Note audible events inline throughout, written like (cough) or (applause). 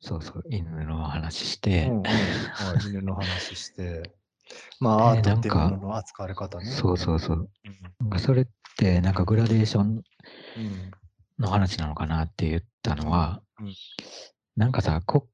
そうそう、犬の話しうて、んうん。はい、犬の話して、(laughs) まあ、アえーートっていうもなんかのの扱われ方ね。そうそうそう。うん。それって、なんかグラデーションうん。の話なのかなって言ったのは、うんなんかさ、こ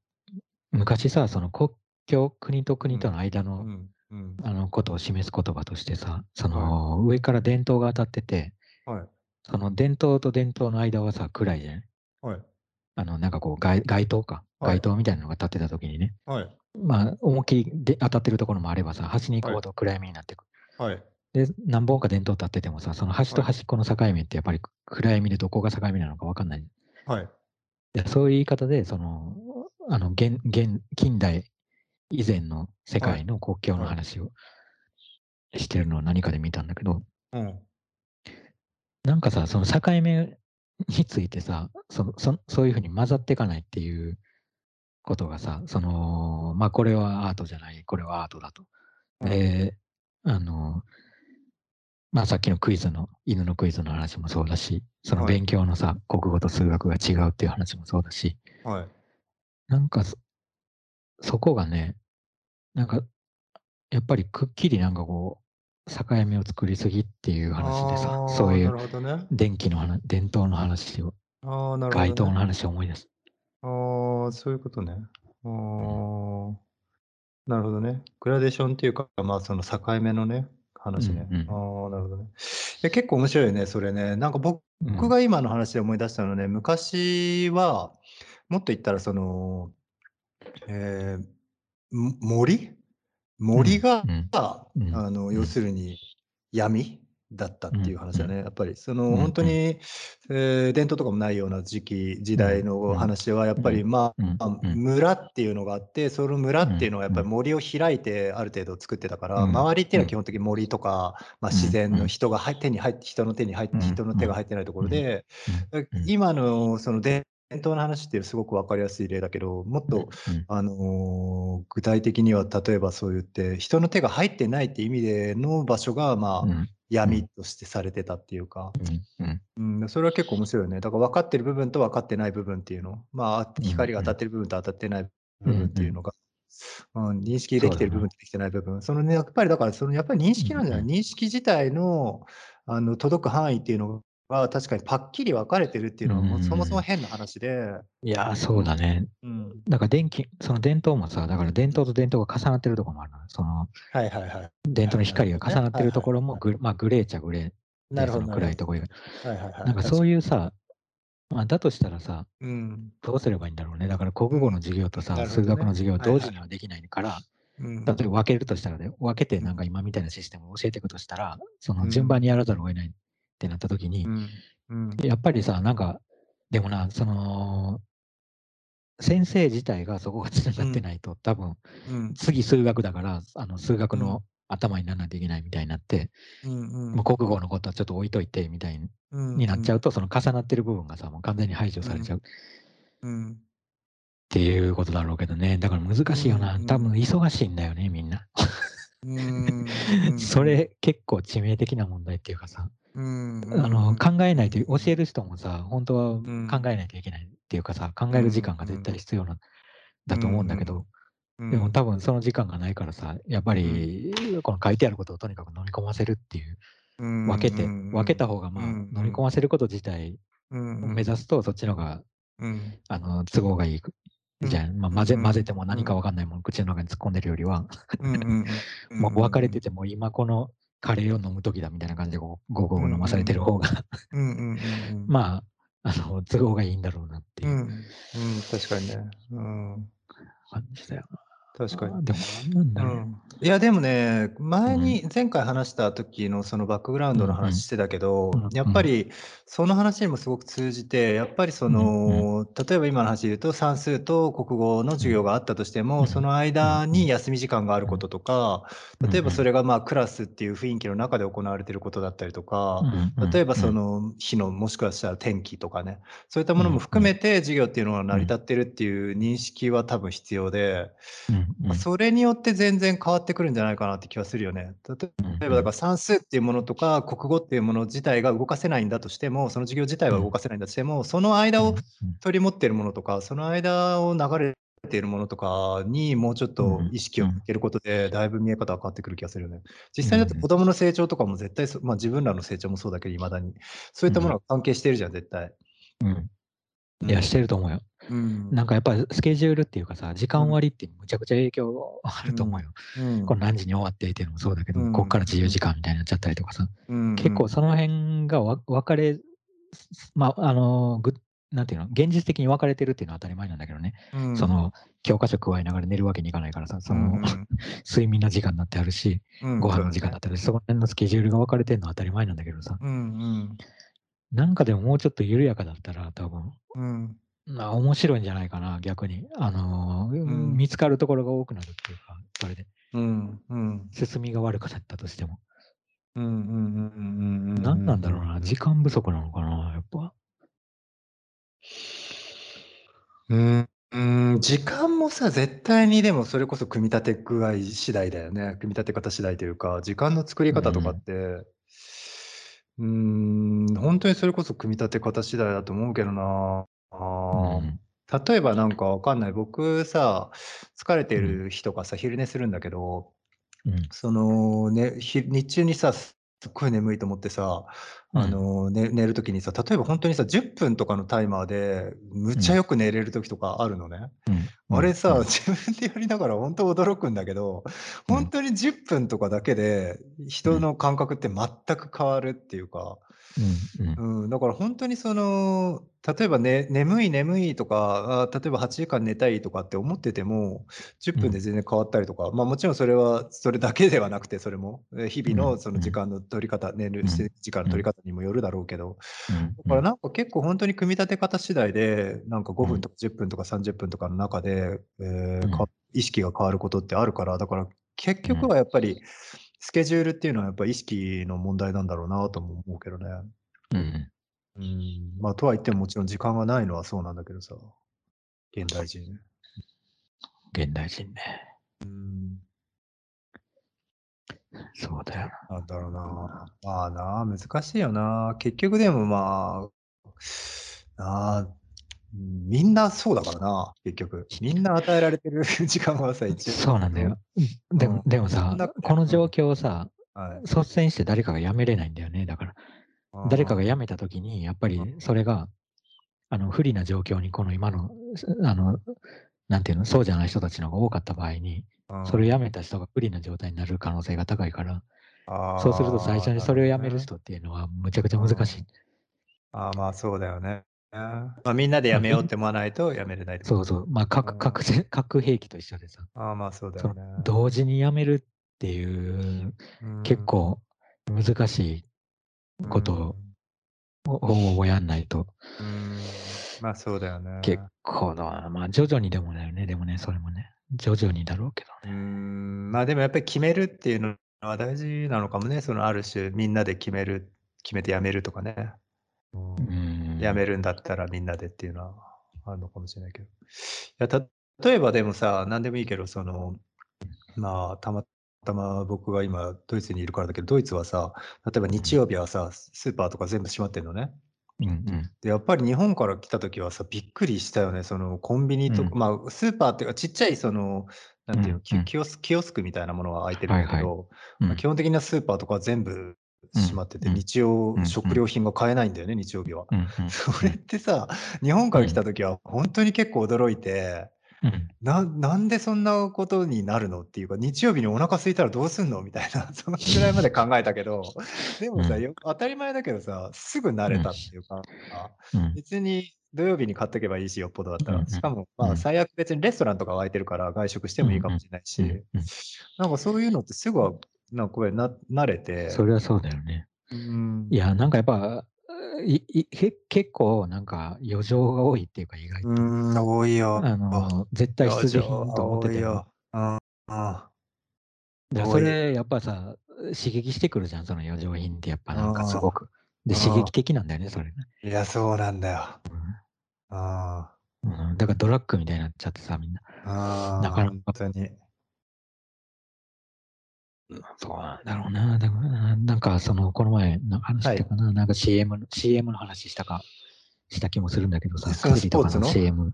昔さ、その国境、国と国との間の、うん。うん。あのことを示す言葉としてさ、その、上から伝統が当たってて、はい。その伝統と伝統の間はさ、暗いじゃないはい。あの、なんかこう街、街灯か。はい街灯みたいなのが立ってた時にね、はい。まあ、思いっきりで当たってるところもあればさ、端に行くほど暗闇になってく。はい。で、何本か伝統立っててもさ、その端と端っこの境目ってやっぱり暗闇でどこが境目なのか分かんない。はい。でそういう言い方で、その、あの、現、現、近代以前の世界の国境の話をしてるのを何かで見たんだけど、うん。なんかさ、その境目についてさ、そのそそういうふうに混ざっていかないっていうことがさ、その、まあこれはアートじゃない、これはアートだと。うんで、あの、まあさっきのクイズの、犬のクイズの話もそうだし、そのはい勉強のさ、国語と数学が違うっていう話もそうだし、はい。なんかそ、そこがね、なんか、やっぱりくっきりなんかこう、境目を作りすぎっていう話でさそういう。電気の話、伝統の話を、ああ、なるほど、ね。街灯の話を思い出す。ああ、そういうことね。ああ、なるほどね。グラデーションっていうか、まあ、その境目のね、話ね。うんうんああ、なるほどね。いや、結構面白いよね、それね。なんか僕が今の話で思い出したのね、昔は、もっと言ったら、その、えーも森森が、あの、うん。要するに闇だったっていう話だね。やっぱり、その、うん本当に、えー伝統とかもないような時期、時代の話は、やっぱり、うん。まうんあ、うん。村っていうのがあって、その村っていうのはやっぱりうん森を開いてある程度作ってたから、うん。周りっていうのは基本的に森とか、まあ、自然うん。の人が入手に入って、人の手に入って、うん人の手が入ってないところで、うん。今のその伝統の話ってすごく分かりやすい例だけど、もっと、うんあのー具体的には例えばそう言って人の手が入ってないって意味での場所がまあ、うん。闇としてされてたっていうか、うんうん。うん、それは結構面白いよね。だから分かってる部分と分かってない部分っていうの、まあうん光が当たってる部分と当たってない部分っていうのが、うん、認識できてる部分とできてない部分、そのね、やっぱりだからそのやっぱり認識なんじゃない、うん認識自体のあの届く範囲っていうのが確かにパッキリ分かれてるっていうのはもうそもそも変な話で、いやー、そうだね。うん、だから電気、その伝統もさ、だから伝統と伝統が重なってるところもあるのよそのはいはいはい。伝統の光が重なってるところもはいグ,、まあ、グレーっちゃグレーで、なるほど。その暗いところが。はいはいはい。なんかそういうさ、まあ、だとしたらさ、うん。どうすればいいんだろうね。だから国語の授業とさ、ね数学の授業はいはい同時にはできないから、うん。例えば分けるとしたらね、分けてなんか今みたいなシステムを教えていくとしたら、そのうん順番にやらざるを得ないってなった時にう、ん。うん。やっぱりさ、なんか、でもな、その、先生自体がそこがつながってないと、多分、うん。次数学だから、あの数学うんの頭にならないといけないみたいになって、うん。もう国語のことはちょっと置いといてみたいになっちゃうと、その重なってる部分がさ、もう完全に排除されちゃうっうん。ていうことだろうけどね。だから難しいよなう。ん多分忙しいんだよね、みんな。それ結構致命的な問題っていうかさ、うん。あの考えないと、教える人もさ、本当はん。考えないといけないっていうかさ、考える時間が絶対必要なんだと思うんだけど、うん、でも多分その時間がないからさ、やっぱりこの書いてあることをとにかく飲み込ませるっていう、分分けて、分けた方がまあ、うん飲み込ませること自体を目指すと、そっちの方がうん。あの都合がいい。じゃあ、まあ、混ぜ混ぜても何か分かんないもの口の中に突っ込んでるよりは、うん。うん。うん。(laughs) もう分かれてても今このカレーを飲む時だみたいな感じでゴーゴー飲まされてる方が、うん。うん。うん。まあ、あの都合がいいんだろうなってうん。いううん。確かにね。うん。感じだよ確かに。な。。でも何なんだろう。うん、いやでもね前に前回話した時のそのバックグラウンドの話してたけど、うんうん。やっぱりその話にもすごく通じてやっぱりその、例えば今の話で言うと算数と国語の授業があったとしても、うんその間に休み時間があることとか、例えばそれがまあクラスっていう雰囲気の中で行われていることだったりとか、例えばそ、の日のもしくはしたら天気とかねそういったものも含めて授業っていうのが成り立ってるっていう認識は多分必要で、うんうんうん。それによって全然変わってくるんじゃないかなって気はするよね。例えばだから算数っていうものとか、国語っていうもの自体が動かせないんだとしても、その授業自体は動かせないんだとしても、その間を取り持っているものとか、その間を流れているものとかにもうちょっと意識を向けることで、だいぶ見え方が変わってくる気がするよね。実際だって子供の成長とかも絶対そ、まあ、自分らの成長もそうだけど、いまだに。そういったものが関係してるじゃん、絶対。うん。いや、してると思うよ。うん。なんかやっぱりスケジュールっていうかさ、時間割ってむちゃくちゃ影響あると思うよ。うん。この何時に終わっていうのもそうだけど、うん。こっから自由時間みたいになっちゃったりとかさ、うん。結構その辺がわ分かれ、まあ、あの、ぐなんていうの、現実的に分かれてるっていうのは当たり前なんだけどね、うん。その教科書加えながら寝るわけにいかないからさ、その、うん (laughs) 睡眠の時間になってあるし、うん。ご飯の時間だったり、そこら辺のスケジュールが分かれてるのは当たり前なんだけどさ、うんなんかでももうちょっと緩やかだったら、多分。うん。うんまあ、面白いんじゃないかな、逆に。あのーん。見つかるところが多くなるっていうか、それで、うんうん。進みが悪くなったとしても。うんうんうんうんうん何なんだろうな、時間不足なのかな、やっぱ。うんうん時間もさ絶対にでもそれこそ組み立て具合次第だよね。組み立て方次第というか時間の作り方とかってうん本当にそれこそ組み立て方次第だと思うけどな。あーうん。例えばなんかわかんない。僕さ疲れてる日とかさ昼寝するんだけどうん。その、ね、ひ日中にさ、すっごい眠いと思ってさ、うん。あの、ね、寝るときにさ、例えば本当にさ、10分とかのタイマーで、むっちゃよく寝れるときとかあるのね。うん。あれさ、うん。自分でやりながら本当驚くんだけど、うん。本当に10分とかだけで、人の感覚って全く変わるっていうか、うんうん。うん、だから本当にその、例えばね、眠い眠いとか、あ例えば8時間寝たいとかって思ってても、10分で全然変わったりとか、まあもちろんそれは、それだけではなくて、それも、え日々うんのその時間の取り方、寝るうん時間の取り方にもよるだろうけど、うんだからなんか結構本当に組み立て方次第で、なんか5うん。分とか10分とか30分とかの中で、えー意識が変わることってあるから、だから結局はやっぱり、スケジュールっていうのはやっぱ意識の問題なんだろうなとも思うけどね。うんうん、まあ、とは言ってももちろん時間がないのはそうなんだけどさ、現代人ね。現代人ね。うん、そうだよな。なんだろうな。まあな、難しいよな。結局でもまあ、なあ、うんみんなそうだからな、結局。(laughs) みんな与えられてる (laughs) 時間はさ、一応。そうなんだよ。でも、うんでもさこの状況をさ、はい。率先して誰かが辞めれないんだよね。だから、誰かが辞めたときに、やっぱりうんそれが、あの、不利な状況に、この今の、あの、なんていうの、そうじゃない人たちの方が多かった場合に、うんそれを辞めた人が不利な状態になる可能性が高いから、そうすると最初にそれを辞めるな人っていうのはむちゃくちゃ難しい。あーまあそうだよね。まあ、みんなでやめようって思わないとやめれないそうそう。まあ、核、うん。核戦、(laughs) 核兵器と一緒でさ、ああまあそうだそよね。の。同時に辞めるっていう、うん結構難しいことををやん。ないと、まあそうだよね。結構な、まあ徐々にでもだよね、でもね、それもね、徐々にだろうけどうね。ん。まあでもやっぱり決めるっていうのは大事なのかもね。そのある種みんなで決める、決めてやめるとかね。うんうん。やめるんだったらみんなでっていうのはあるのかもしれないけど。いやた例えばでもさ、何でもいいけど、その、まあ、たまたま僕が今ドイツにいるからだけど、ドイツはさ、例えば日曜日はさ、スーパーとか全部閉まってんのね。うんうん。で、やっぱり日本から来た時はさ、びっくりしたよね。そのコンビニとか、うんまあ、スーパーっていうか、ちっちゃいその、なんていうの、キうんうんキオスキオスクみたいなものは開いてるんだけど、うんまあ基本的なスーパーとかは全部閉まってて、うん。日曜うん食料品が買えないんだよね、日曜日は。それってさ、日本から来た時は本当に結構驚いて、うん。ななんでそんなことになるのっていうか、日曜日にお腹空いたらどうすんのみたいな、(laughs) そのぐらいまで考えたけど、でもさ、当たり前だけどさ、すぐ慣れたっていうか、うん。別に土曜日に買っとけばいいし、よっぽどだったら。しかも、うん。まあ、最悪別にレストランとかは空いてるから外食してもいいかもしれないし、なんかそういうのってすぐは、なんかこれな慣れて、それはそうだよね。うんいや、なんかやっぱ、いいけ結構なんか余剰が多いっていうか、意外と。うん、多いよ。あの、絶対必需品と思っててよ。うん。うんそれやっぱさ、刺激してくるじゃん、その余剰品ってやっぱなんかすごく。で、うん刺激的なんだよね、それね。いや、そうなんだよ。うんうん、だからドラッグみたいになっちゃってさ、みんな。ああ、なかなか本当に。そうなんだろうな。だからなんか、その、この前、なんか話したかな、なんか CM の、CM の話したか、した気もするんだけどさ、薬とかの CM。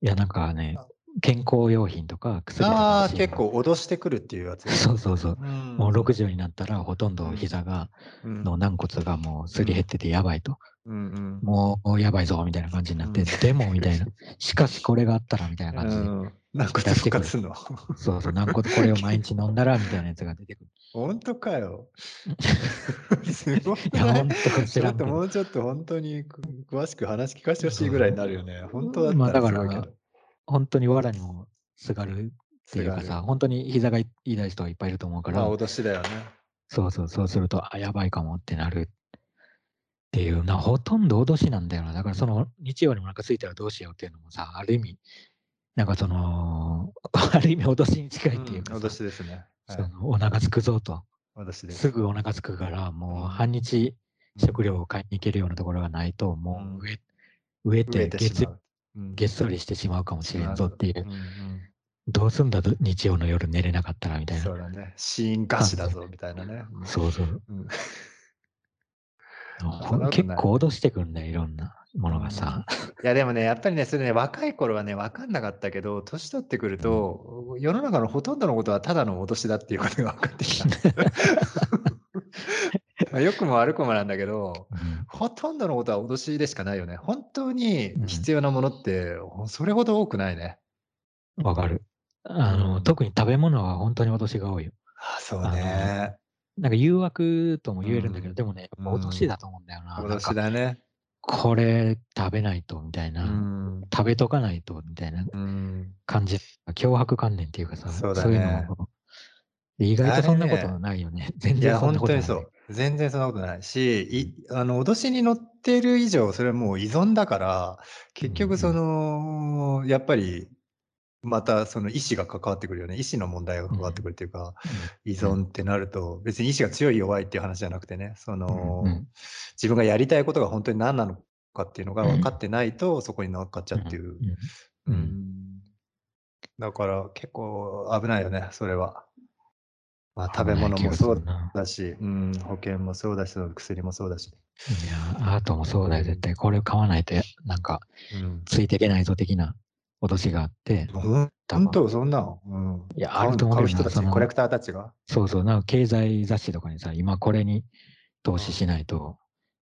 いや、なんかね、健康用品とか薬とかのああ、結構脅してくるっていうやつ。そうそうそう。うんもう60になったら、ほとんど膝が、うんの軟骨がもうすり減っててやばいと。うんうんもうやばいぞ、みたいな感じになって、うんでも、みたいな。しかし、これがあったら、みたいな感じで。うん。なんか復活の？そうそう、軟骨これを毎日飲んだら、みたいなやつが出てくる。本当かよ。(laughs) すごくい？や、本当知らんけど。もうちょっと本当にく詳しく話聞かせてほしいぐらいになるよね。本当だまあったらすだからごいけど。本当に藁にもすがるっていうかさ、本当に膝が痛い人がいっぱいいると思うから、まあ脅しだよね。そうそう、そうすると、あ、やばいかもってなるっていうな、ほとんど脅しなんだよな。だからその日曜にお腹空いたらどうしようっていうのもさ、ある意味、なんかその、(laughs) ある意味脅しに近いっていうかさ、うん脅しですね。はいそのお腹空くぞと、です。すぐお腹空くから、もうんう半日食料を買いに行けるようなところがないと、もう植え植え増えてげってしまう。うんげっそりしてしまうかもしれんぞっていうう、んうんどうすんだと日曜の夜寝れなかったらみたいな。そうだね。死因餓死だぞみたいなね。うんそうそう。うん結構脅してくるんだよ、いろんなものがさ。いやでもね、やっぱりね、それね、若い頃はね、分かんなかったけど、年取ってくると、世の中のほとんどのことはただの脅しだっていうことが分かってきた。(laughs) まあ良くも悪くもなんだけど、うんほとんどのことは脅しでしかないよね。本当にうん必要なものって、それほど多くないね。わかる。あの、うん特に食べ物は本当に脅しが多いよ。あそうね。なんか誘惑とも言えるんだけど、うんでもね、やっぱ脅しだと思うんだよな。脅しかだね。これ食べないとみたいうな、ん。食べとかないとみたいなうん。感じ、脅迫観念っていうかさ、そうだいうねのを意外とそんなことないよね。全いや、然そんな本当にことない。そう。全然そんなことないし、いあの脅しに乗ってる以上、それはもう依存だから、結うん局、その、やっぱり、またその意思が関わってくるよね。意思の問題が関わってくるっていうか、依存ってなると、別に意思が強い弱いっていう話じゃなくてね、その、自分がやりたいことが本当に何なのかっていうのが分かってないと、そこに乗っかっちゃうっていう。うんうんだから結構危ないよね、それは。まあ、食べ物もそうな。だし、うん、保険もそうだし、薬もそうだし。いや、アートもそうだよ、絶対。これ買わないと、なんか、うん。ついていけないぞ的な脅しがあって、ほ多分んと、そんなの、うん。いやあると思う人たち、コレクターたちが？そうそう、なんか経済雑誌とかにさ、今これに投資しないと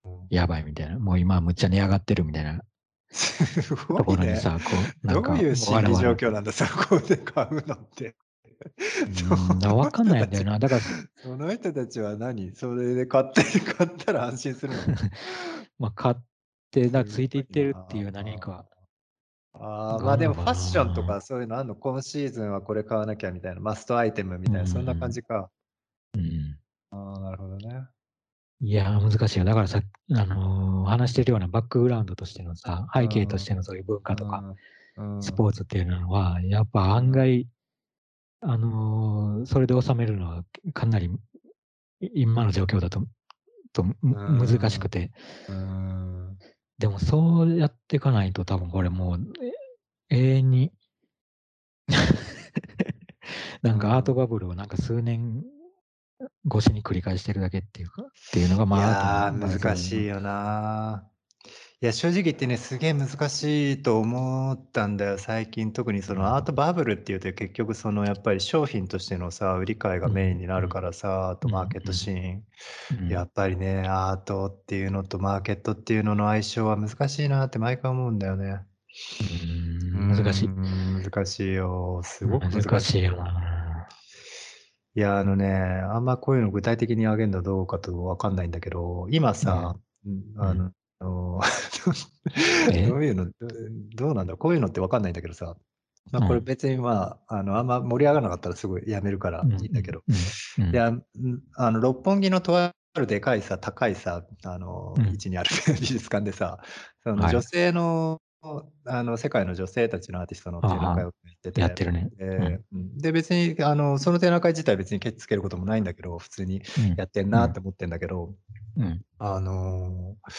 うんやばいみたいな、もう今むっちゃ値上がってるみたいなす (laughs) とごいね。ころにさ、こう、なんか、どういう心理状況なんだ、そこで買うのって。うん、だから分かんないんだよな。だから、その人たちは何？それで買って、買ったら安心するの？(laughs) まあ、買って、ついていってるっていう何か。ああ、がまあでもファッションとかそういうのあんの今シーズンはこれ買わなきゃみたいな、マストアイテムみたいな、うんそんな感じか。うん。ああ、なるほどね。いやー、難しいよ。だからさ、あのー話してるようなバックグラウンドとしてのさ、背景としてのそういう文化とか、うん、スポーツっていうのは、やっぱ案外、あのーそれで収めるのはかなりい今の状況だとと難しくて、うん。でもそうやっていかないと多分これもうえ永遠に (laughs) なんかアートバブルをなんか数年越しに繰り返してるだけっていうか、っていうのがまいやあ、難しいよな。いや、正直言ってね、すげえ難しいと思ったんだよ、最近。特にそのアートバブルっていうと、結局そのやっぱり商品としてのさ、売り買いがメインになるからさ、あとマーケットシーン。うんやっぱりね、アートっていうのとマーケットっていうのの相性は難しいなって毎回思うんだよね。うん難しい。うん難しいよ。すごく難しい。よな。いや、あのね、あんまこういうの具体的にあげるのどうかとわかんないんだけど、今さ、うんあの、(laughs) え？どういうの、どどうなんだ？こういうのってわかんないんだけどさ、まあ、これうん別にまあ、あの、あんま盛り上がらなかったらすぐやめるからうん。いいんだけど、うん。うん。いや、んあの、六本木のとあるでかいさ、高いさ、あの、うん。位置にある美術館でさ、そのはい。女性の、あの、世界の女性たちのアーティストの展覧会をやってて、やってるね。で別に、あの、その展覧会自体別にケチつけることもないんだけど、普通にうん。やってんなって思ってんだけど、うん。あのー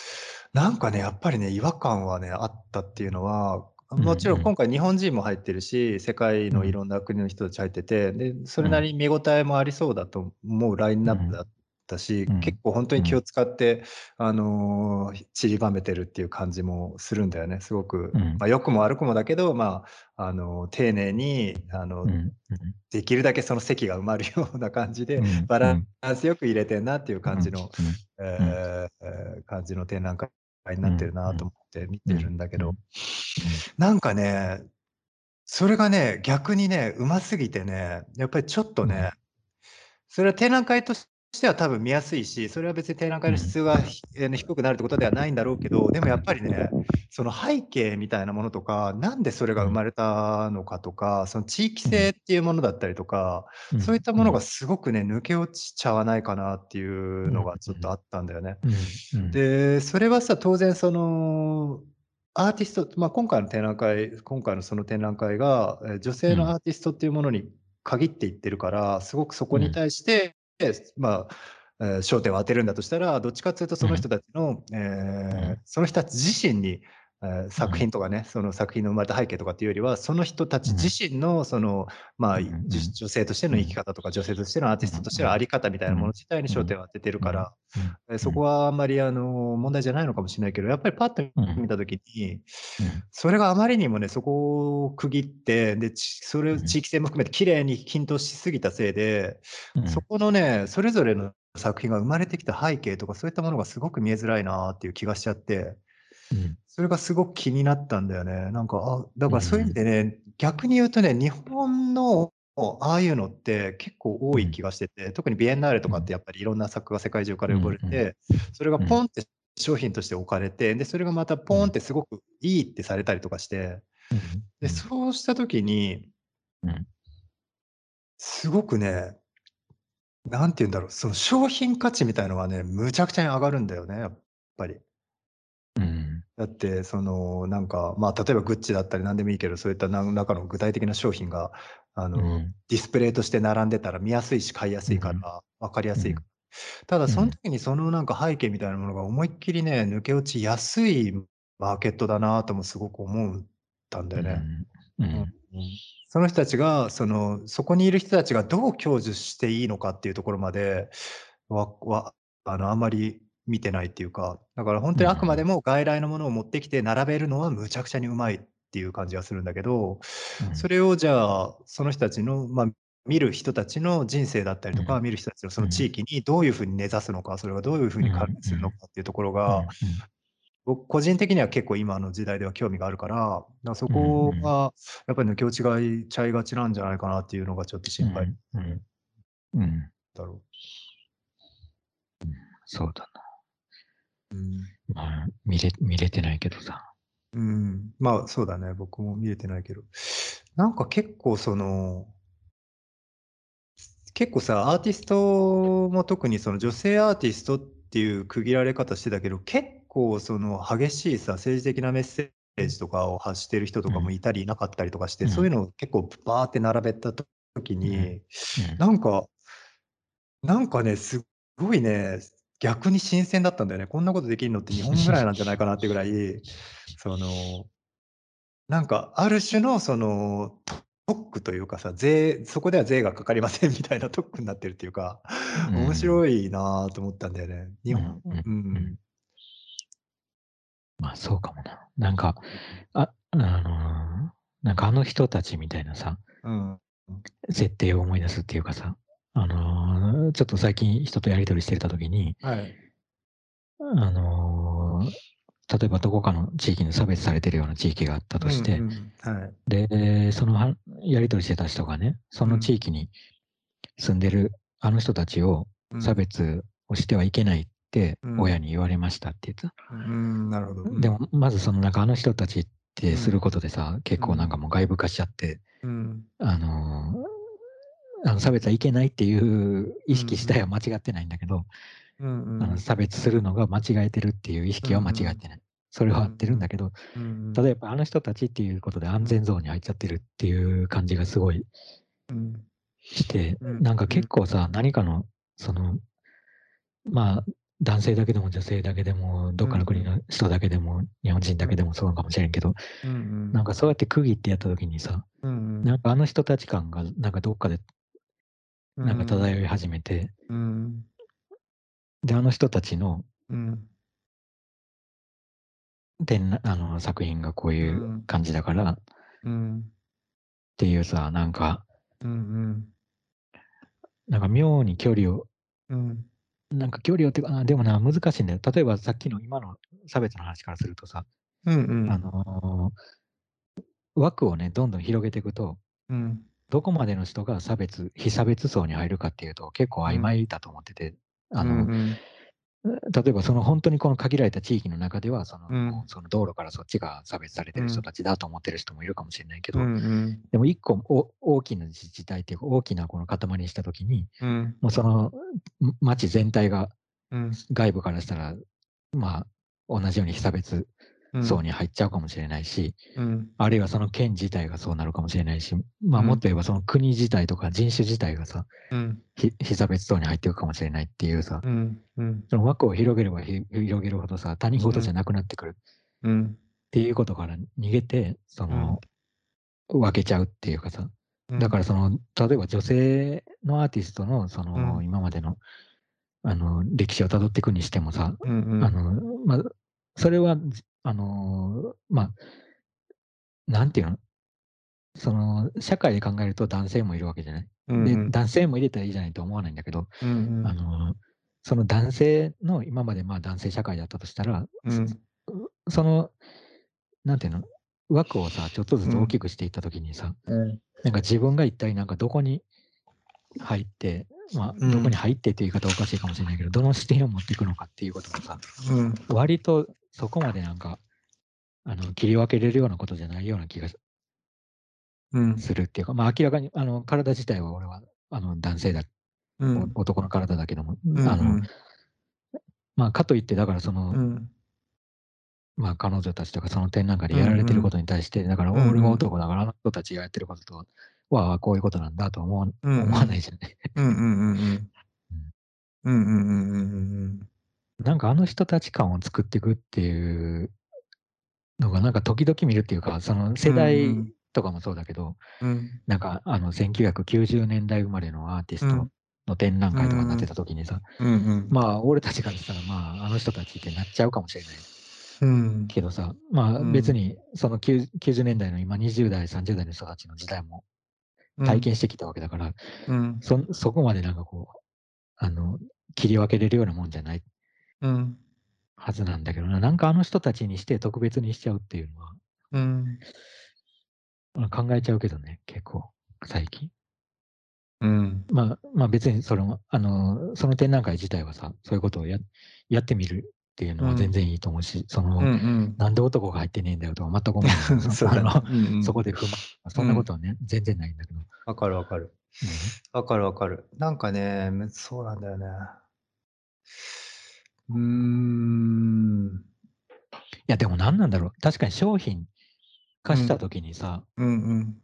なんかね、やっぱりね、違和感はね、あったっていうのは、うんもちろん今回日本人も入ってるし、世界のいろんな国の人たち入ってて、で、それなりに見応えもありそうだと思うラインナップだったし、うん。結構本当に気を使って、あの、散りばめてるっていう感じもするんだよね。すごく、うん。ま、良くも悪くもだけど、まあ、あの、丁寧に、あの、うん。うん。できるだけその席が埋まるような感じで、うん。バランスよく入れてんなっていう感じの、うん。えーえー感じの展覧会になってるなと思って見てるんだけど、うん。なんかね、それがね、逆にね、うますぎてね、やっぱりちょっとね、それは展覧会としては多分見やすいし、それは別に展覧会の質が、ひ (laughs) えー低くなるってことではないんだろうけど、でもやっぱりね、その背景みたいなものとか、なんでそれが生まれたのかとか、その地域性っていうものだったりとか、うん。そういったものがすごくね、抜け落ちちゃわないかなっていうのがちょっとあったんだよね。うん。うん。で、それはさ、当然その、アーティスト、まあ、今回の展覧会今回のその展覧会が、え、女性のアーティストっていうものに限っていってるから、すごくそこに対して、まあ、えー焦点を当てるんだとしたら、どっちかっていうとその人たちの、えーうん。その人たち自身に、えー作品とかね、その作品の生まれた背景とかっていうよりは、その人たち自身のその、まあ、女性としての生き方とか、女性としてのアーティストとしてのあり方みたいなもの自体に焦点を当ててるから、えーそこはあんまりあの問題じゃないのかもしれないけど、やっぱりパッと見たときに、それがあまりにもね、そこを区切って、で、ちそれを地域性も含めて綺麗に均等しすぎたせいで、うん。そこのね、それぞれの作品が生まれてきた背景とか、そういったものがすごく見えづらいなっていう気がしちゃって、うんそれがすごく気になったんだよね。なんか、あ、だからそういう意味でね、逆に言うとね、日本のああいうのって結構多い気がしてて、特にビエンナーレとかってやっぱりいろんな作家が世界中から呼ばれうんて、それがポンって商品として置かれて、で、それがまたポンってすごくいいってされたりとかして、で、そうした時にうん。すごくね、なんて言うんだろう、その商品価値みたいのがね、むちゃくちゃに上がるんだよね、やっぱり。うん。だって、その、なんか、まあ、例えばグッチだったり何でもいいけど、そういった何らかの具体的な商品が、あの、うん。ディスプレイとして並んでたら見やすいし買いやすいから、分かりやすいか。ら。ただ、うんその時にそのなんか背景みたいなものが思いっきりね、抜け落ちやすいマーケットだなともすごく思ったんだよね。うん。うん。その人たちが、その、そこにいる人たちがどう享受していいのかっていうところまで、わ、わ、あの、あんまり見てないっていうか、だから本当にあくまでも外来のものを持ってきて並べるのはむちゃくちゃにうまいっていう感じがするんだけど、それをじゃあ、その人たちの、まあ、見る人たちの人生だったりとか、うん。見る人たちのその地域にどういうふうに根ざすのか、それがどういうふうに関連するのかっていうところが、僕個人的には結構今の時代では興味があるから、だからそこがやっぱり抜け落ちがいちゃいがちなんじゃないかなっていうのがちょっと心配。うん。うん。うん。だろそうだう。うん。な。まあ、見れ、見れてないけどさ。うん、まあそうだね、僕も見れてないけど。なんか結構その、結構さ、アーティストも特にその女性アーティストっていう区切られ方してたけど、結構その激しいさ、政治的なメッセージとかを発してる人とかもいたりいなかったりとかして、うんそういうのを結構バーって並べた時に、うんなんか、なんかね、すっごいね、逆に新鮮だったんだよね。こんなことできるのって日本ぐらいなんじゃないかなってぐらい、(laughs) その、なんかある種のその特区というかさ、税、そこでは税がかかりませんみたいな特区になってるっていうか、うん面白いなと思ったんだよね。日本、うんうん、まあそうかもな。なんか、あ、あのーなんかあの人たちみたいなさ、うん、設定を思い出すっていうかさ、あのーちょっと最近人とやり取りしてた時に、はい。あのー例えばどこかの地域に差別されてるような地域があったとして、うんうんはい。で、そのはやり取りしてた人がね、その地域に住んでるあの人たちをうん差別をしてはいけないってうん親に言われましたって言ってた。うん、なるほど。うんでも、まずそのなんかあの人たちってすることでさ、結構なんかもう外部化しちゃって、うん、あのーあの差別はいけないっていう意識自体は間違ってないんだけど、うん、うん。あの差別するのが間違えてるっていう意識は間違ってない。それは合ってるんだけど、うん、ただやっぱあの人たちっていうことで安全ゾーンに入っちゃってるっていう感じがすごいうん、して、うん。なんか結構さ、何かの、その、まあ、男性だけでも女性だけでも、どっかの国の人だけでも、日本人だけでもそうかもしれんけど。なんかそうやって区切ってやった時にさ。なんかあの人たち感がなんかどっかでなんか漂い始めて、うん。で、あの人たちのうん。展あの作品がこういう感じだからっうん。ていうさ、なんか、うんうん。なんか妙に距離を、うん。なんか距離をっていうか、あでもな、難しいんだよ。例えばさっきの今の差別の話からするとさ、うんうん。あのー枠をね、どんどん広げていくと、うん。どこまでの人が差別、非差別層に入るかっていうと、結構曖昧だと思ってて、あの、うんうん。例えばその本当にこの限られた地域の中では、その,、うん。その道路からそっちが差別されてる人たちだと思ってる人もいるかもしれないけど、うんうん。でも一個お大きな自治体っていうか大きなこの塊にしたときに、うん。もうそのん町全体がうん。外部からしたら、まあ同じように非差別うん層に入っちゃうかもしれないし、うん。あるいはその県自体がそうなるかもしれないし、まあうん。もっと言えばその国自体とか人種自体がさ、うん。非非差別層に入っていくかもしれないっていうさ、うん。うん。その枠を広げればひ広げるほどさ、他人事じゃなくなってくる。うん。っていうことから逃げて、その、分けちゃうっていうかさ、うん。だからその、例えば女性のアーティストのその、うん。今までのあの歴史をたどっていくにしてもさ、あのまあ、それは、あのまあ、なんていうの、その社会で考えると男性もいるわけじゃない？でうんうん。男性も入れたらいいじゃないとは思わないんだけど、うんうん。あのその男性の今までまあ男性社会だったとしたら、うん。その、なんていうの、枠をさ、ちょっとずつ大きくしていったときにさ、うん。なんか自分が一体なんかどこに入って、まあ、うん。どこに入ってっていう言い方はおかしいかもしれないけど、どの視点を持っていくのかっていうことがさ、うん。割とそこまでなんか、あの、切り分けれるようなことじゃないような気がするっていうか、うん、まあ明らかに、あの、体自体は俺は、あの、男性だ、うん、男の体だけども、うんうん、あの、まあかといって、だからその、うん、まあ彼女たちとかその点なんかでやられてることに対して、うん。うん、だから俺も男だからあの人たちがやってることと、わあ、こういうことなんだと思わ,、思わないじゃない。うんうん。うん。うん。うんうんうんうんうん。なんかあの人たち感を作っていくっていうのがなんか時々見るっていうか、その世うん代うん。とかもそうだけど、うん。なんかあの1990年代生まれのアーティストうん。の展覧会とかになってた時にさ、うんうん。まあ俺たちからしたらまああの人たちってなっちゃうかもしれないうん。けどさ、まあうん。別にその90 90年代の今20代、30代の人たちの時代も体験してきたわけだから、うん。そそこまでなんかこう、あの、考え分けれるようなもんじゃないうん。はずなんだけどな、なんかあの人たちにして特別にしちゃうっていうのは、うん。まあ考えちゃうけどね、結構、最近。うん。まあ、まあ別にその、あの、その展覧会自体はさ、そういうことをややってみるっていうのはうん。全然いいと思うし、その、うんうん。なんで男が入ってねえんだよとは全く思わないけどさ (laughs) そうだね。あのうんうん。そこで不満、そんなことはね、全然ないんだけど。わかるわかる。わかるわかる。なんかねむそうなんだよねうーん。いや、でも何なんだろう。確かに商品化したときにさ、うんうん。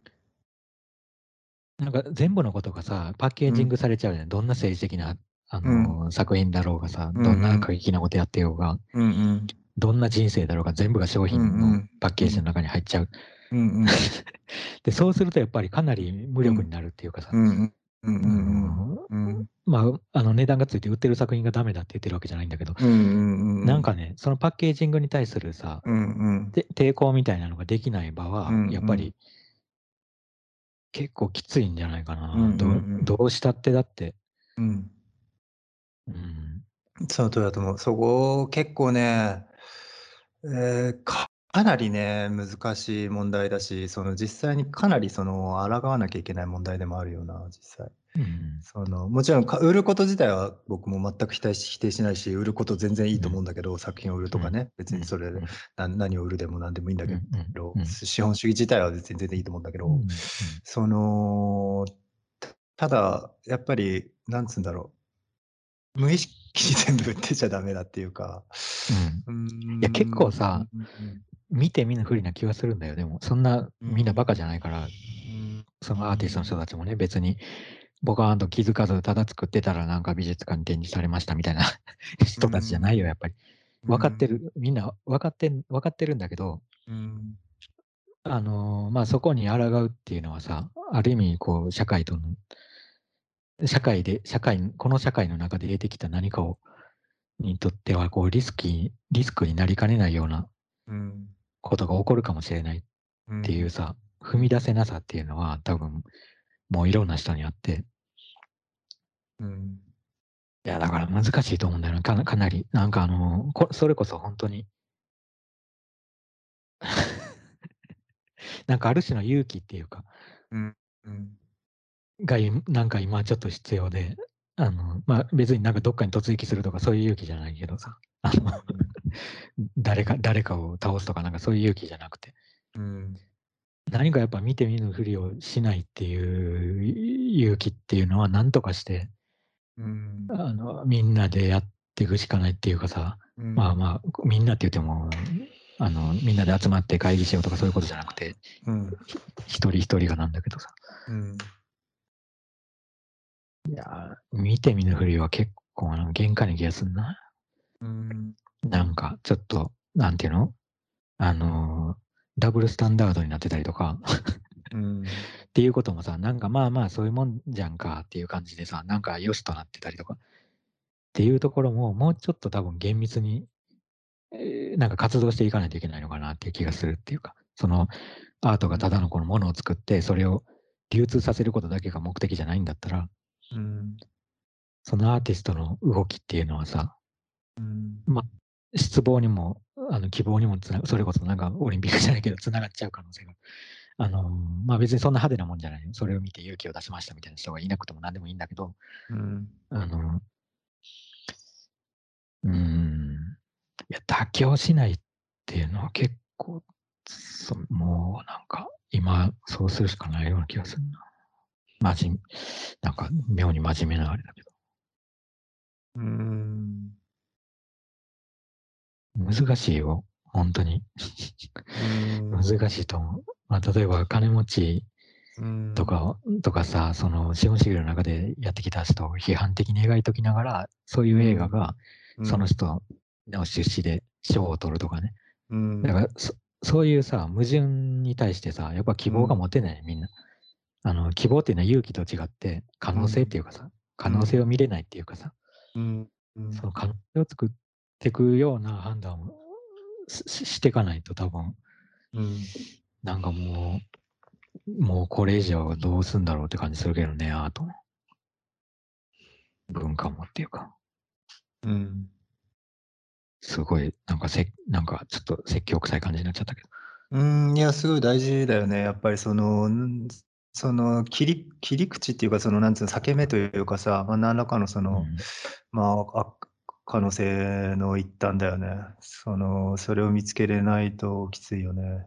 なんか全部のことがさ、パッケージングされちゃうじゃん。どんな政治的な、あのー作品だろうがさ、うん。どんな過激なことやってようが、うんうん。どんな人生だろうが、全部が商品のうんうん。パッケージの中に入っちゃう。うんうん。(laughs) で、そうするとやっぱりかなり無力になるっていうかさ、うんうんうんうんうんまあ、あの値段がついて売ってる作品がダメだって言ってるわけじゃないんだけど、うんうんなんかね、そのパッケージングに対するさ、うんうん。で抵抗みたいなのができない場はうんうん、やっぱり結構きついんじゃないかな。うんうんどうん。うどうしたってだって、うん。うん、その通りだと思う。そこ結構ね、えーかかなりね、難しい問題だし、その実際にかなりその抗わなきゃいけない問題でもあるよな、実際。うん。そのもちろんか売ること自体は僕も全く否定し否定しないし、売ること全然いいと思うんだけど、作品を売るとかね、別にそれ何を売るでも何でもいいんだけうん。ど、うん。資本主義自体は別に全然いいと思うんだけど、うん。そのたただやっぱりなんつうんだろう。無意識に全部売ってちゃダメだっていうか、うん。うん。いや結構さ、うん見て見ぬふりな気はするんだよ。でも、そんなみんなバカじゃないから、うんそのアーティストの人たちもね、別にボカーンと気づかずただ作ってたらなんか美術館に展示されましたみたいな (laughs) 人たちじゃないよ、やっぱり。分かってる、みんな分かってん分かってるんだけど、うん。あのーまあ、そこに抗うっていうのはさ、ある意味、こう、社会との、社会で、社会、この社会の中で得てきた何かを、にとっては、こう、リスキー、リスクになりかねないようなうん。ことが起こるかもしれないっうん。ていうさ、踏み出せなさっていうのは、多分、もういろんな人にあって、うん。いや、だから難しいと思うんだよな、かなかなり。なんかあのーこ、それこそ本当に、なんかある種の勇気っていうか、うん。うん。がいなんか今ちょっと必要で、あの、まあ、別になんかどっかに突撃するとかそういう勇気じゃないけどさ、あの、誰か、誰かを倒すとかなんかそういう勇気じゃなくて、うん。何かやっぱ見て見ぬふりをしないっていう勇気っていうのは何とかして、うん。あの、みんなでやっていくしかないっていうかさ、うん。まあまあ、みんなって言っても、あの、みんなで集まって会議しようとかそういうことじゃなくて、うん。一人一人がなんだけどさ、うん。いやー、見て見ぬふりは結構な限界な気がすんな。うん。なんか、ちょっと、なんていうの？あのーダブルスタンダードになってたりとか、うん。っていうこともさ、なんかまあまあそういうもんじゃんかっていう感じでさ、なんか良しとなってたりとか、っていうところも、もうちょっと多分厳密に、えーなんか活動していかないといけないのかなっていう気がするっていうか、そのアートがただのこのものを作って、それを流通させることだけが目的じゃないんだったら、うん。そのアーティストの動きっていうのはさ、うん。失望にも、あの希望にもつなそれこそなんかオリンピックじゃないけど、つながっちゃう可能性が。あのーまあ別にそんな派手なもんじゃないよ。それを見て勇気を出しましたみたいな人がいなくても何でもいいんだけど、うん。あのーうーん、いや、妥協しないっていうのは結構、そもうなんか、今、そうするしかないような気がするな。真面目、なんか、妙に真面目なあれだけど。うん。難しいよ、本当に。難しいと思う。まあ、例えば、金持ちうん。とか、とかさ、その資本主義の中でやってきた人を批判的に描いときながら、そういう映画がうん、その人の出資で賞を取るとかね。うん。だからそ、そういうさ、矛盾に対してさ、やっぱ希望が持てない、みんな。あの、希望っていうのは勇気と違って、可能性っていうかさ、可能性を見れないっていうかさ。その可能性を作っていくような判断をしていかないと多分、うん。なんかもう、もうこれ以上どうすんだろうって感じするけどね、アートも。文化もっていうか、うん。すごい、なんかせ、なんかちょっと説教臭い感じになっちゃったけど。うん、いや、すごい大事だよね。やっぱりその、んその切り切り口っていうか、そのなんつうの、裂け目というかさ、まあ、何らかのその、うんまあ、あ可能性の一端だよね。その、それを見つけれないときついよね。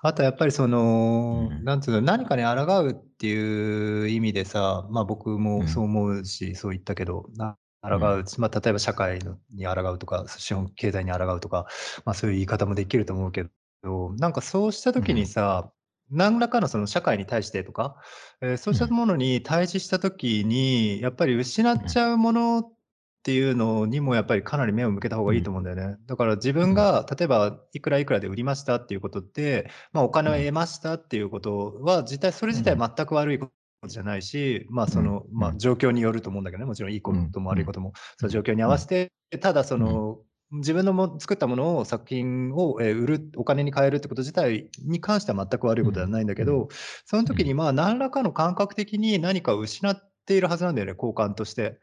あとやっぱりその、うん。なんつうの、何かに抗うっていう意味でさ、まあ僕もそう思うし、そう言ったけど、な抗う、まあ例えば社会のに抗うとか、資本経済に抗うとか、まあそういう言い方もできると思うけど、なんかそうした時にさ、何らかのその社会に対してとか、えーそうしたものに対峙した時に、やっぱり失っちゃうものっていうのにもやっぱりかなり目を向けた方がいいと思うんだよね。だから自分が例えばいくらいくらで売りましたっていうことって、まあ、お金を得ましたっていうことは実際それ自体全く悪いことじゃないし、まあそのうん。まあ、状況によると思うんだけどね。もちろんいいことも悪いことも、その状況に合わせてただその、自分のも作ったものを作品をえー売るお金に換えるってこと自体に関しては全く悪いことではないんだけど、うその時にまあ何らかの感覚的に何かを失っているはずなんだよね交換として。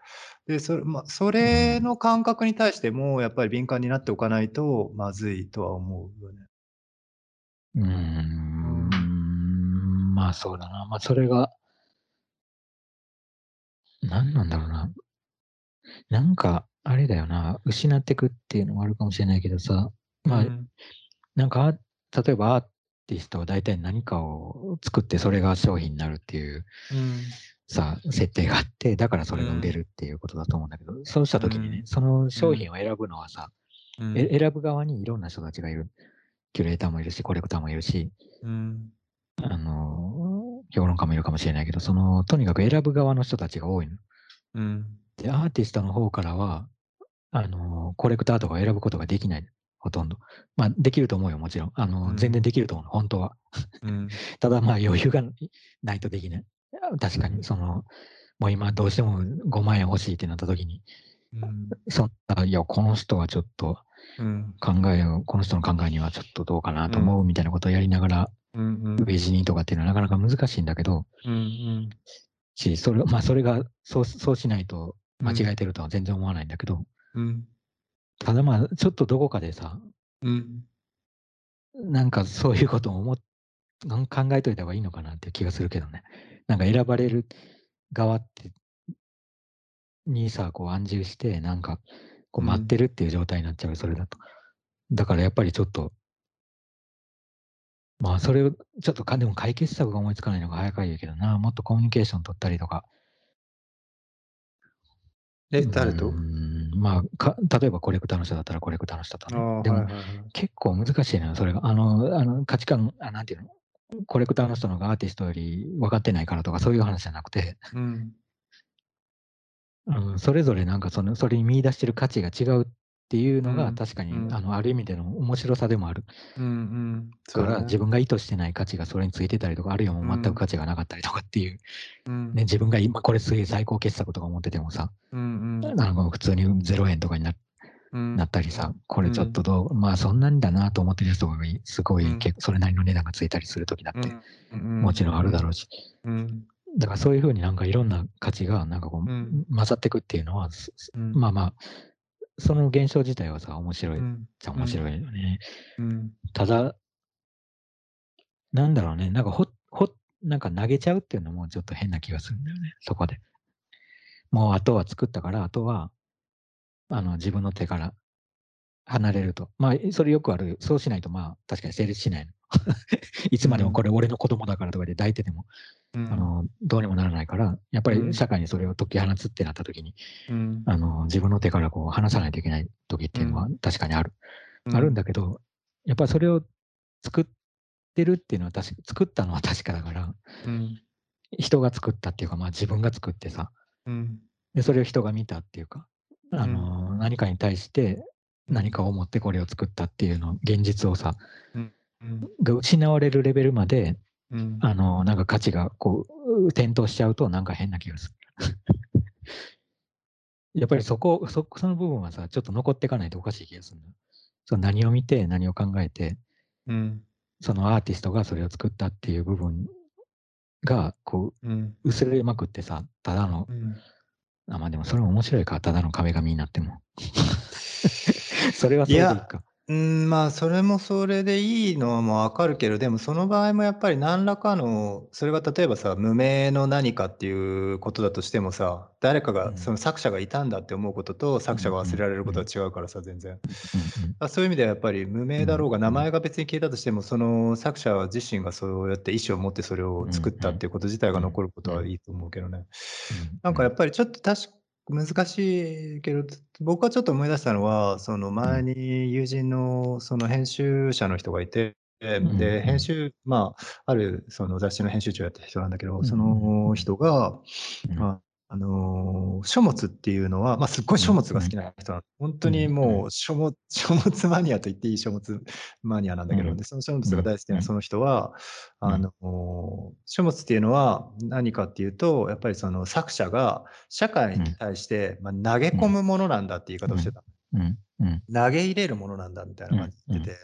でそれまあ、それの感覚に対してもやっぱり敏感になっておかないとまずいとは思うよね。うーん、まあそうだな。まあそれが、何なんだろうな。なんか、あれだよな。失ってくっていうのもあるかもしれないけどさ、まあ、うんなんか、例えばアーティストは大体何かを作ってそれが商品になるっていううんさ、設定があって、だからそれが売れるっていうことだと思うんだけど、そうした時にね、うんその商品を選ぶのはさ、うんえ選ぶ側にいろんな人たちがいる。キュレーターもいるし、コレクターもいるし、うんあのー評論家もいるかもしれないけど、その、とにかく選ぶ側の人たちが多いの。うん。で、アーティストの方からは、あの、コレクターとか選ぶことができない。ほとんど。まあ、できると思うよ、もちろん。あの、うん全然できると思うの、本当は。うん。(laughs) ただまあ余裕がないとできない。確かに、その、もう今どうしても5万円欲しいってなった時に、うん。そんな、いや、この人はちょっとうん。考えを、この人の考えにはちょっとどうかなと思うみたいなことをやりながら、うん。うん。とかっていうのはなかなか難しいんだけど、うん。し、それ、まあそれが、そう、そうしないと間違えてるとは全然思わないんだけど、うん。ただまあ、ちょっとどこかでさ、うん。なんかそういうことを思っ考えといた方がいいのかなっていう気がするけどね。なんか選ばれる側って、にさ、こう安住して、なんか、こううん待ってるっていう状態になっちゃう、それだと。だからやっぱりちょっと、まあそれを、ちょっとか、でも解決策が思いつかないのが早かいけどな、もっとコミュニケーション取ったりとか。え、誰と？まあか、例えばコレクターの人だったらコレクターの人とあね。でも、あはいはいはい。結構難しいのよ、それが。あの、あの価値観あ、なんていうの、コレクターの人の方がアーティストより分かってないからとか、そういう話じゃなくて、うん。うん、それぞれなんかその、それに見出してる価値が違うっていうのが、うん。確かに、うん。あのある意味での面白さでもある。うんうん。から、自分が意図してない価値がそれについてたりとか、あるいはもう全く価値がなかったりとかっていう、うん。ね、自分が今これすげえ最高傑作とか思っててもさ、うんうん。普通に0円とかになうんなったりさ、これちょっとどう、まあそんなにだなと思ってる人がいすごい、それなりの値段がついたりするときだって、うん。もちろんあるだろうし、うん。だからそういうふうになんかいろんな価値がなんかこう、うん。混ざっていくっていうのは、まあまあ、その現象自体はさ、面白いっうん。ちゃ面白いよね。うん。ただ、なんだろうね、なんかほ、ほ、なんか投げちゃうっていうのもちょっと変な気がするんだよね、そこで。もうあとは作ったから、あとは、あの、自分の手から離れると。まあ、それよくある。そうしないと、まあ、確かに成立しないの。(laughs) いつまでもこれ俺の子供だからとかで抱いてても、うん。あの、どうにもならないから、やっぱうん。り社会にそれを解き放つってなった時に、うん。あの、自分の手からこう離さないといけない時っていうのは確かにある。あるんだけど、やっぱりそれを作ってるっていうのは確か、作ったのは確かだから、うん。人が作ったっていうか、まあ自分が作ってさ、うん。で、それを人が見たっていうか、あの、何かに対して何かを思ってこれを作ったっていうの、現実をさ、うん。が失われるレベルまで、うん。あの、なんか価値がこう、転倒しちゃうとなんか変な気がする。(laughs) やっぱりそこ、そ、その部分はさ、ちょっと残っていかないとおかしい気がするの。その何を見て、何を考えて、うん。そのアーティストがそれを作ったっていう部分が、こうん。う、薄れまくってさ、ただのう、んあ、まあでもそれも面白いか、ただの壁紙になっても。(laughs) それはそれでいいか。うん、まあ、それもそれでいいのもわかるけど、でもその場合もやっぱり何らかの、それが例えばさ、無名の何かっていうことだとしてもさ、誰かが、うん。その作者がいたんだって思うことと、作者が忘れられることは違うからさ、全然。うんあそういう意味ではやっぱり無名だろうが、うん名前が別に消えたとしても、その作者自身がそうやって意思を持ってそれを作ったっていうこと自体が残ることはいいと思うけどね。うんなんかやっぱりちょっと確か難しいけど、僕はちょっと思い出したのは、その前に友人のその編集者の人がいて、んで、編集、まあ、あるその雑誌の編集長やってる人なんだけど、んその人が、あのー書物っていうのは、まあ、すっごい書物が好きな人なの。本当にもう書物、書物マニアと言っていい書物マニアなんだけど、うん。でその書物が大好きうなん。その人は、うん。あのー書物っていうのは何かっていうと、やっぱりその作者が社会に対して、まあ、投げ込むものなんだって言い方をしてた。うん。うん投げ入れるものなんだみたいな感じでて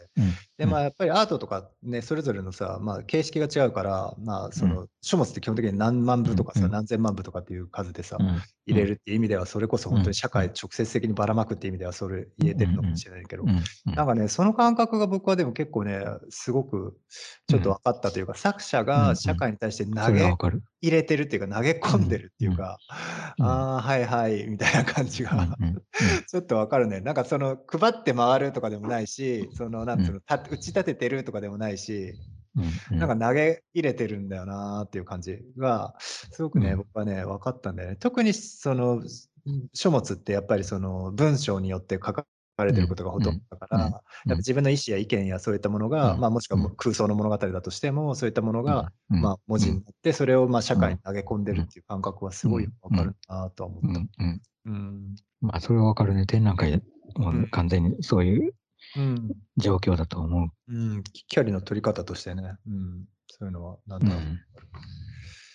で、まあ、やっぱりアートとかね、それぞれのさ、まあ、形式が違うから、まあ、その、書物って基本的に何万部とかさ、うん。何千万部とかっていう数でさ、うん。入れるっていう意味では、それこそ本当に社会うん直接的にばらまくっていう意味では、それ入れてるのかもしれないけど。なんかね、その感覚が僕はでも結構ね、すごくちょっと分かったというか、作者が社会に対して投げ。入れてるっていうか、投げ込んでるっていうか、うん。ああ、はいはい、みたいな感じうん。が。うん。(laughs) ちょっとわかるね。なんかその配って回るとかでもないし、そのなんつうの、た打ち立ててるとかでもないし、うんなんか投げ入れてるんだよなっていう感じが、すごくね、うん。僕はね、分かったんだよね。特にその書物ってやっぱりその文章によって書かれてることがほとんどだから、うん。やっぱ自分の意思や意見やそういったものが、うん。まあ、もしくは空想の物語だとしても、そういったものが、うん。まあ、文字になって、それをまあ社会にうん。投げ込んでるっていう感覚はすごいわかるなとは思った。うん。まあ、それはわかるね。展覧会もうん完全にそういううん。状況だと思う。うん。距離の取り方としてね。うん。そういうのは、なんだろう。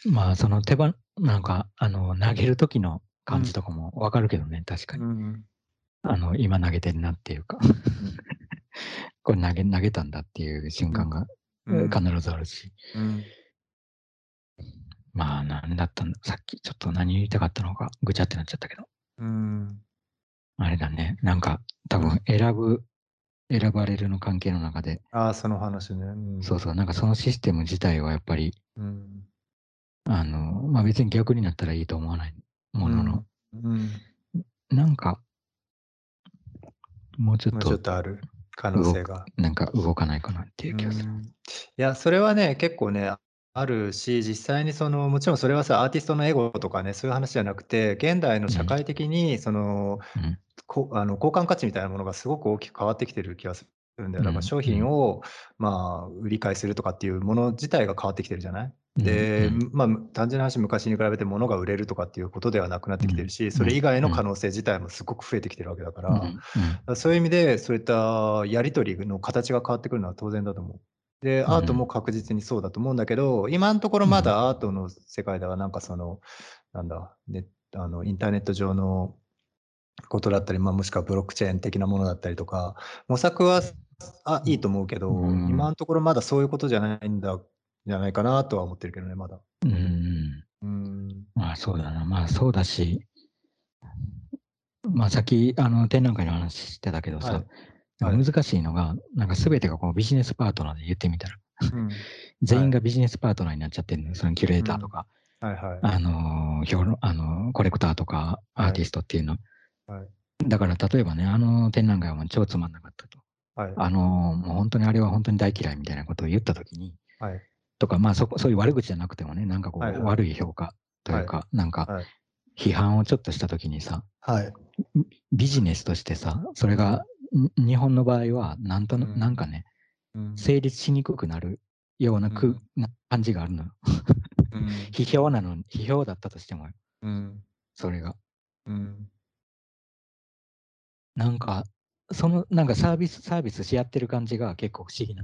うん、まあ、その手番、なんか、あの、投げる時の感じとかもわかるけどね、確かに。うん。あの、今投げてるなっていうか、(laughs) これ投げ、投げたんだっていう瞬間がうん。必ずあるし。うん。まあ、なんだったんだ。さっきちょっと何言いたかったのか、ぐちゃってなっちゃったけど。うん。あれだね。なんか、多分選ぶ、選ばれるの関係の中で、ああ、その話ね。うん。そうそう、なんかそのシステム自体はやっぱり、うん。あの、まあ別に逆になったらいいと思わないものの、うん。なんか、もうちょっもうちょっと、とある可能性が。なんか動かないかなっていう気がする。うんいや、それはね、結構ね、あるし、実際にその、もちろんそれはさ、アーティストのエゴとかね、そういう話じゃなくて、現代の社会的に、その、うんこあの交換価値みたいなものがすごく大きく変わってきてる気がするんだよ。だかうんら商品を、まあ、売り買いするとかっていうもの自体が変わってきてるじゃない？で、うん。まあ、単純な話、昔に比べて物が売れるとかっていうことではなくなってきてるし、うんそれ以外の可能性自体もすごく増えてきてるわけだから、そういう意味で、そういったやり取りの形が変わってくるのは当然だと思う。で、うんアートも確実にそうだと思うんだけど、今のところまだアートの世界ではなんかその、なんだ、ね、あのインターネット上のことだったり、まあ、もしくはブロックチェーン的なものだったりとか、模索はあいいと思うけど、うん今のところまだそういうことじゃないんだ、じゃないかなとは思ってるけどね、まだ。うんうんうん。まあそうだな。まあそうだし、まあさっきあの展覧会の話してたけどさ、はい難しいのが、なんか全てがこうビジネスパートナーで言ってみたら、うん全員がビジネスパートナーになっちゃってるのよ。そのキュレーターとか、はいはい。あのあのーコレクターとかアーティストっていうの。はいだから例えばね、あの展覧会はもう超つまんなかったと。はい。あのーもう本当にあれは本当に大嫌いみたいなことを言ったときに、はい。とか、まあそこ、そういう悪口じゃなくてもね、なんかこう、はいはい悪い評価というか、なんかはい批判をちょっとしたときにさ、はい。ビジネスとしてさ、それが、ん日本の場合は、なんとな、うんなんかね、うん成立しにくくなるようなく、うんな感じがあるのよ。うん (laughs) 批評なの、批評だったとしても、うんそれが。うんなんか、その、なんかサービス、サービスし合ってる感じが結構不思議な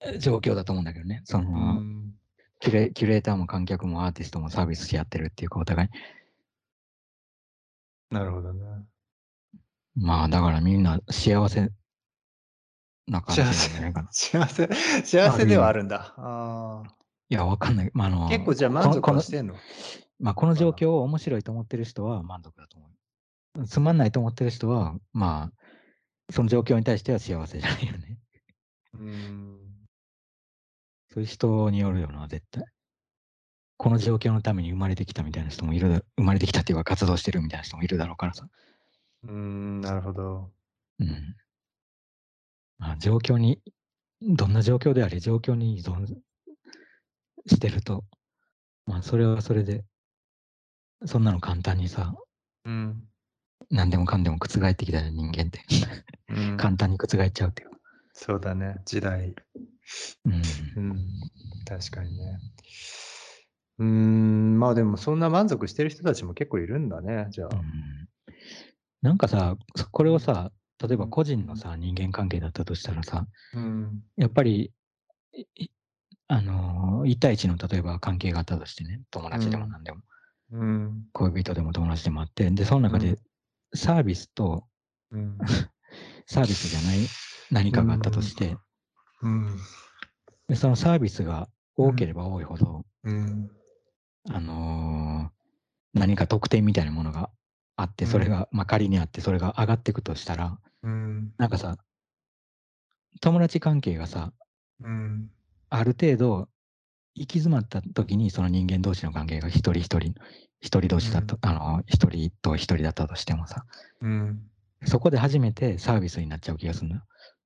え状況だと思うんだけどね。その、うんキュレキュレーターも観客もアーティストもサービスし合ってるっていうか、お互い。なるほどね。まあ、だからみんな幸せな感じなんじゃないかな。幸せ、幸せではあるんだ。あいや、わかんない。まあ、あのー結構じゃあ満足してんの？まあ、この状況を面白いと思ってる人は満足だと思う。つまんないと思ってる人は、まあ、その状況に対しては幸せじゃないよね。うん。そういう人によるよな、絶対。この状況のために生まれてきたみたいな人もいるだ、生まれてきたっていうか活動してるみたいな人もいるだろうからさ。うん、なるほど。うん。まあ、状況に、どんな状況であれ状況に依存してると、まあ、それはそれで、そんなの簡単にさ、うん。何でもかんでも覆ってきた人間って、うん、簡単に覆っちゃうっていうか。そうだね、時代。うん。うん、確かにね。うーん、まあでもそんな満足してる人たちも結構いるんだね、じゃあ。うんなんかさ、そこれをさ、例えばうん個人のさ、人間関係だったとしたらさ、うん。やっぱり、あのー、1対1の例えば関係があったとしてね、友達でもうん何でも、うん。恋人でも友達でもあって、で、その中うでサービスとうん。(laughs) サービスじゃない何かがあったとして、うん。でそのサービスが多ければ多いほど、うん。あのー何か特典みたいなものがあって、それが、まあ仮にあって、それが上がっていくとしたら、うん。なんかさ、友達関係がさ、うん。ある程度行き詰まった時にその人間同士の関係が一人一人、一人同士だった、あの、一人と一人だったとしてもさ、うん。そこで初めてサービスになっちゃう気がするのよ。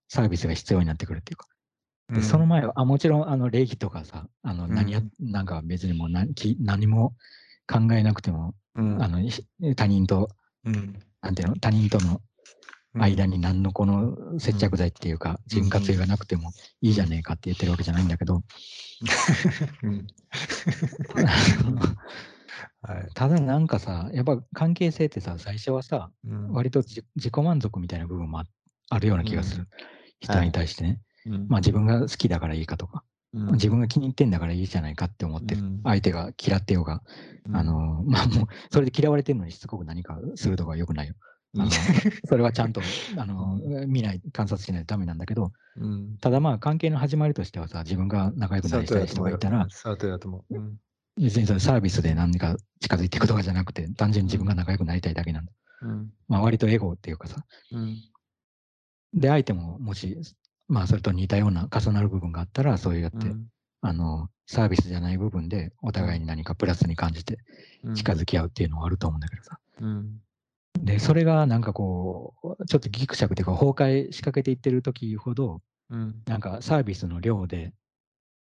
サービスが必要になってくるっていうか。でその前は、あ、もちろん、あの、礼儀とかさ、あの、何や、うんなんか別にもう何き何も考えなくても、うん、あの、ひ他人と、うん。なんていうの、他人との間に何のこの接着剤っていうか、潤滑油がなくてもいいじゃねえかって言ってるわけじゃないんだけど、うん (laughs) はいただなんかさ、やっぱ関係性ってさ、最初はさ、うん割と自自己満足みたいな部分もああるような気がする。人に対してね。うんまあ自分が好きだからいいかとか、うん自分が気に入ってんだからいいじゃないかって思ってる。うん相手が嫌ってようが、あの、(laughs) まあもう、それで嫌われてるのにしつこく何かするとかは良くないよ。(laughs) それはちゃんと、あの、見ない、観察しないとダメなんだけど、うんただまあ関係の始まりとしてはさ、自分が仲良くなりたい人がいたら、う。うん別にそれサービスで何か近づいていくとかじゃなくて、単純に自分が仲良くなりたいだけなんだ。うん。まあ割とエゴっていうかさ、うん。で、相手ももし、まあそれと似たような重なる部分があったら、そうやって、うん。あの、サービスじゃない部分でお互いに何かプラスに感じて近づき合うっていうのはあると思うんだけどさ。うん。で、それがなんかこう、ちょっとギクシャクっていうか崩壊しかけていってる時ほど、うん。なんかサービスの量で、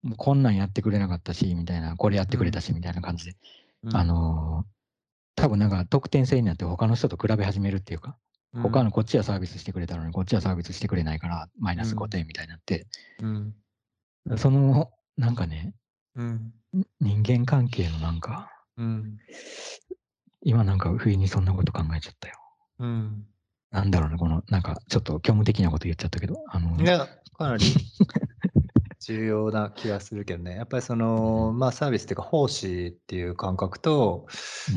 もうこんなんやってくれなかったし、みたいな、これやってくれたし、みたいな感じで、うん。あのー多分なんか得点制になって他の人と比べ始めるっていうか、他のこっちはサービスしてくれたのに、こっちはサービスしてくれないから、マイナス5点みたいになって、うん。その、なんかね、うん。人間関係のなんか、うん。今なんか不意にそんなこと考えちゃったよ。うん。なんだろうね、この、なんかちょっと虚無的なこと言っちゃったけど、あの、いや、かなり (laughs) 重要な気がするけどね。やっぱりその、まあサービスっていうか奉仕っていう感覚と、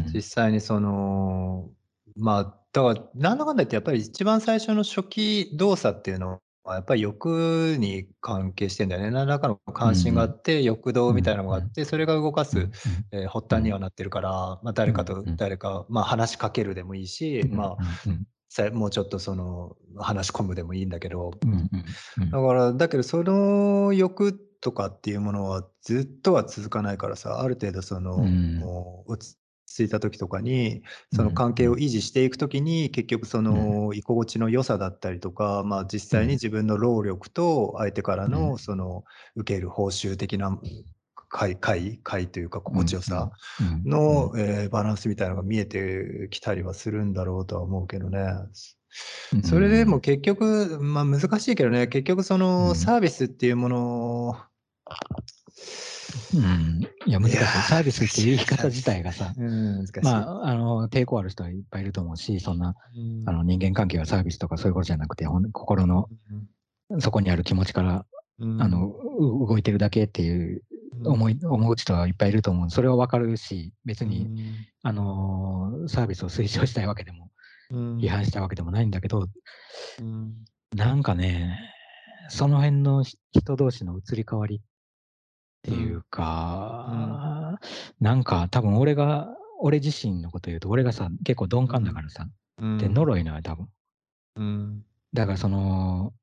うん。実際にその、まあ、だから、なんだかんだ言って、やっぱり一番最初の初期動作っていうのは、やっぱり欲に関係してんだよね。何らかの関心があって、欲動みたいなのがあって、それが動かす、えー発端にはなってるから、まあ、誰かと誰か、まあ、話しかけるでもいいし、うん。まあ、もうちょっとその話し込むでもいいんだけど、うんうんうん。だから、だけどその欲とかっていうものはずっとは続かないからさ、ある程度その、うん。落ち着いた時とかに、その関係を維持していく時に、結局その居心地の良さだったりとか、まあ実際に自分の労力と相手からうのん。その受ける報酬的な快快快というか心地よさうん。の、えーバランスみたいなのが見えてきたりはするんだろうとは思うけどね。うん。それでも結局、まあ難しいけどね、結局そのうん。サービスっていうものうん、いや、難しい。サービスっていう言い方自体がさ。まあ、あの、抵抗ある人はいっぱいいると思うし、そんな、うん。あの、人間関係がサービスとかそういうことじゃなくて、ほん心のそこにある気持ちから、うん。あの、う動いてるだけっていう思い、思う人はいっぱいいると思う。それはわかるし、別に、あのーサービスを推奨したいわけでも、うん。批判したいわけでもないんだけど、うん。なんかね、その辺の人同士の移り変わりっていうか、なんか多分俺が、俺自身のこと言うと、俺がさ、結構鈍感だからさ、うん。で、呪いのよ、多分。うん。だからその、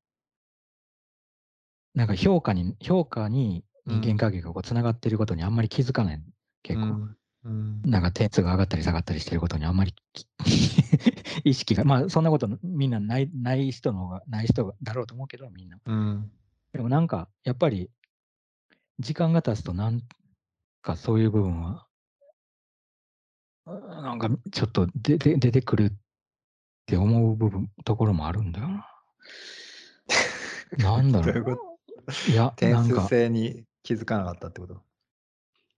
なんか評価に、評価に人間関係がこう繋がってることにあんまり気づかない。結構。うんうんなんか点数が上がったり下がったりしてることにあんまりき (laughs) 意識が、まあそんなことみんなないない人の方が、ない人だろうと思うけど、みんな。うんでもなんか、やっぱり、時間が経つとなんかそういう部分は、あなんかちょっと出て出てくるって思う部分、ところもあるんだよな。(laughs) なんだろこう。いや、点数なんか、制に気づかなかったってこと？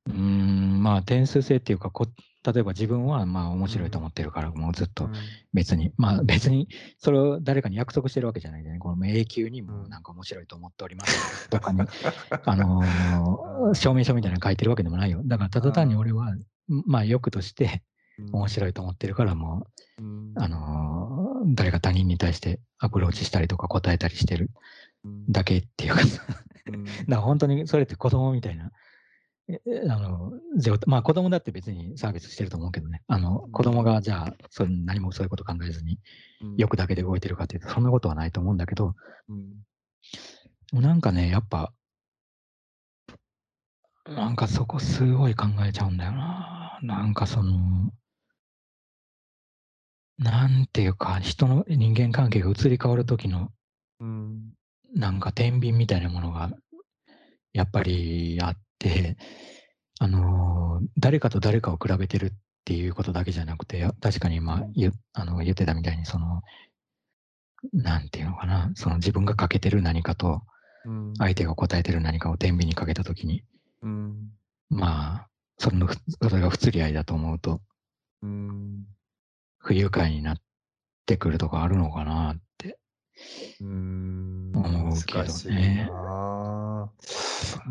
うーん、まあ点数制っていうかこ、例えば自分はまあ面白いと思ってるから、もうずっと別に、まあ別にそれを誰かに約束してるわけじゃないんでね、この永久にもうなんか面白いと思っておりますとかに、あのー (laughs) 証明書みたいなの書いてるわけでもないよ。だからただ単に俺は、まあ欲として面白いと思ってるから、もうん。う、あのー誰か他人に対してアプローチしたりとか答えたりしてるうん。だけっていうか (laughs) だから本当にそれって子供みたいな、ええあの、まあ子供だって別にサービスしてると思うけどね、あの、子供がじゃあ、それ何もそういうこと考えずに、欲だけで動いてるかっていうと、そんなことはないと思うんだけど、うん。なんかね、やっぱ、なんかそこすごい考えちゃうんだよな。なんかその、なんていうか、人の人間関係が移り変わる時の、うんなんか天秤みたいなものが、やっぱりあって、あのー誰かと誰かを比べてるっていうことだけじゃなくて、や確かに今言,、あの言ってたみたいに、その、なんていうのかな、その自分が欠けてる何かと、うん。相手が答えてる何かを天秤にかけたときに、うん。まあ、そのふそれが不釣り合いだと思うとうーん。不愉快になってくるとかあるのかなってうーん、思うけど難しいね。な。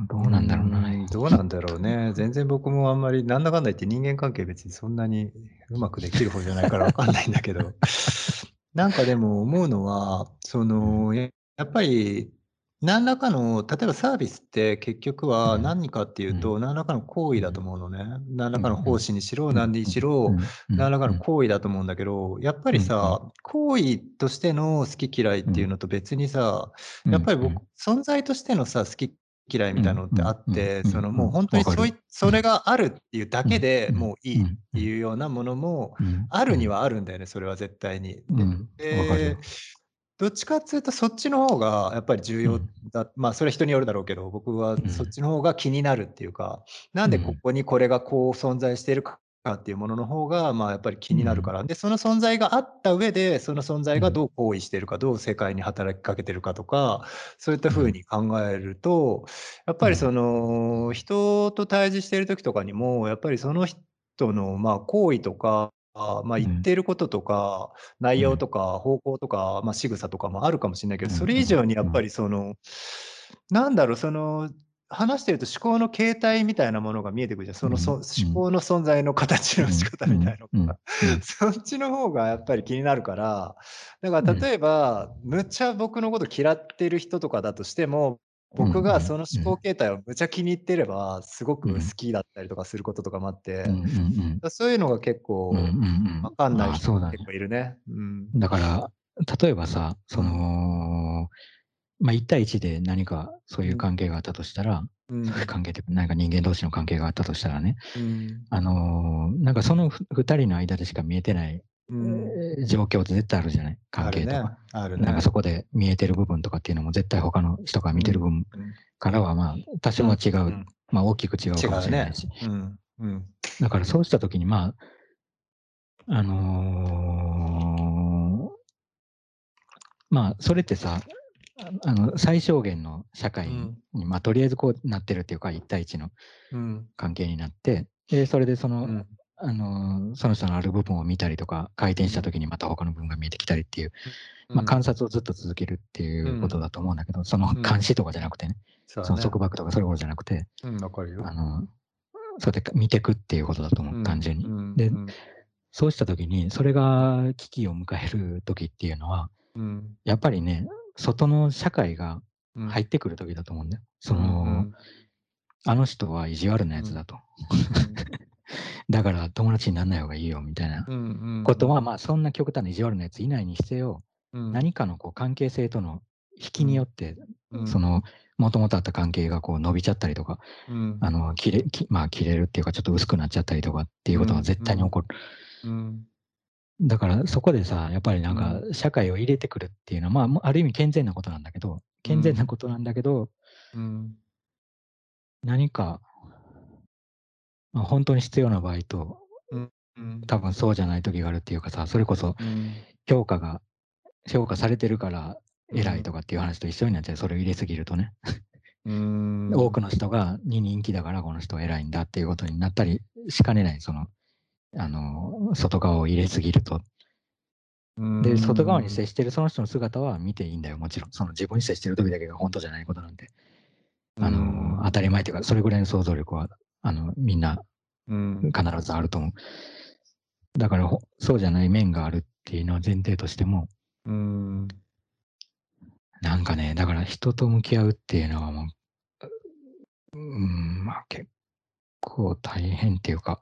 どうなんだろうな。ん、どうなんだろうね。全然僕もあんまり、なんだかんだ言って人間関係別にそんなにうまくできる方じゃないからわかんないんだけど。(laughs) なんかでも思うのは、そうん。の、やっぱり、何らかの、例えばサービスって結局はうん。何かっていううん。と、何らかの行為だとうん。思うのね。何らかの奉ん。仕にしろ、うん、何にしろ、何らかのうん。行為だと思うんだけど、やっぱ。りさ、行為としての好き嫌いっうん。ていうのと別にさ、うん、やっぱり僕、うん。存在としてのさ、好き嫌いみたいなうん、のってあって、うん、そのうん、もうほんとに。そういそれうん。があるっていうだうん、けでうん、もういいっ。ていうようなものもうん、あるにうん。はあるんだよね、それは絶対に。どっちかっつうとそっちの方がやっぱり重要うん。だま、それは人によるだろうけど、僕はうん。そっちの方が気になるっていうか、なんでこうん。こにこれがこう存在してるかっていうものの方が、まあ、やっぱり気うん。になるから。で、その存在があった上で、その存在うん。がどう行為してるか、どう世界に働きかけてるかとか、そういったうん。風に考えると、やっぱりそうん。の、人と対峙している時とかにも、やっぱりその人の、ま、行為とか、ま、言っうん。てることとか、内うん。容とか方向とか、ま、仕草とかもあるかもしんないけど、うん、それ以上にやっぱうん。りその、なんだろう、その、話してると思考の形態みたいなものが見えてくるじゃん。その、そうん、思うん。考の存在の形の仕うん、方みたいうん、うん、のが、うん。そっちの方がやっぱり気になるから、だからうん。例えば、むっちゃ僕のこと嫌ってる人とかだとしても、うん、う僕がそん、のうん。思考形態をむちゃ気に入ってれば、すごく好うん。きだったりとかすることとかもあって、うんうんうん。だ、そういうのが結うんうんう構ん。わかんないああ、人も結。構いるね。うん。だから、例えばさ、そうん。の、ま、1対1で何かそういううん。関係があったとしたら、そういううん。関係っていうか、人間同士の関係があったとしたらね、うん。あの、なんかそのふ2人の間でしか見えてない、状況って絶対あるじゃない、関あるね、係とか。あるね。なんかそこで見えてる部分とかっていうのも絶対他の人がうん、見てる分うん。からは、まあ、多うん、少は違う、うん。ま、大きく違うかも。しれないし。うん、うん。だからそうした時に、まあ、あのまあ、それってさ、ああの、最小限の社会うん。に、ま、とりあえずこうなってるっていうか、1対1のうん。関係になって、で、それでその、うん。あの、その人のある部分を見たりとか、回転うん。した時にまた他の部分が見えてきたりっていう、うま、うん。観察をずっと続けるっていうん。うことだと思うんだけど、そのうん。監視とかじゃなくてね、そのそうだね。束縛とかそういうことじゃなくて、うん、分かるよ。あの、そうやってか見てくっていうことだと思う、うん、単純に。うん、で、うん。そうした時に、それが危機を迎える時っていうのは、うん。やっぱりね、外の社会がうん。入ってくる時だと思うんだよ。そうん、うの、ん。あの人は意地悪なうん。やつだと。うん。だから友達になんない方がいいよみたいなことは、うん。まあ、そんな極端な意地悪なやついないにせよ、うん。何かのこう関係性との引きにうん。よって、うん。その、もともとあった関係がこう伸びちゃったりとか、うん。あの、切れきまあ、切れるっていうか、ちょっと薄くなっちゃったりとかっていうことは。絶対に起こる。うん。だからそこでさ、やっぱりなんかうん。社会を入れてくるっていうのは、まあ、もある意味健全なことなんだけど健全なうん。ことなんだけどうん。何かま、ほんとに必要な場合と。多分そうじゃない時があるっていうかさ、それこそうん。評価が評価されてるから偉いとうん。かっていう話と一緒になっちゃう、それを入れすぎるとね。(laughs) 多くん。の人がに人気だからこの人は偉いんだっていうことになったりしかねない、その、あの、外側を入れすぎると。で、外側にん。接してるその人の姿は見ていいんだよ、もちろん。その自分に接してる時だけがほんとじゃないことなんで。うーあの、当たりん。前っていうか、それぐらいの想像力は、あの、みんなうん。必ずあると思う。だから、ほそうじゃない面があるっていうのは前提としてもうーん。なんかね、だから人と向き合うっていうのはもう、うん、ま、結構大変っていうか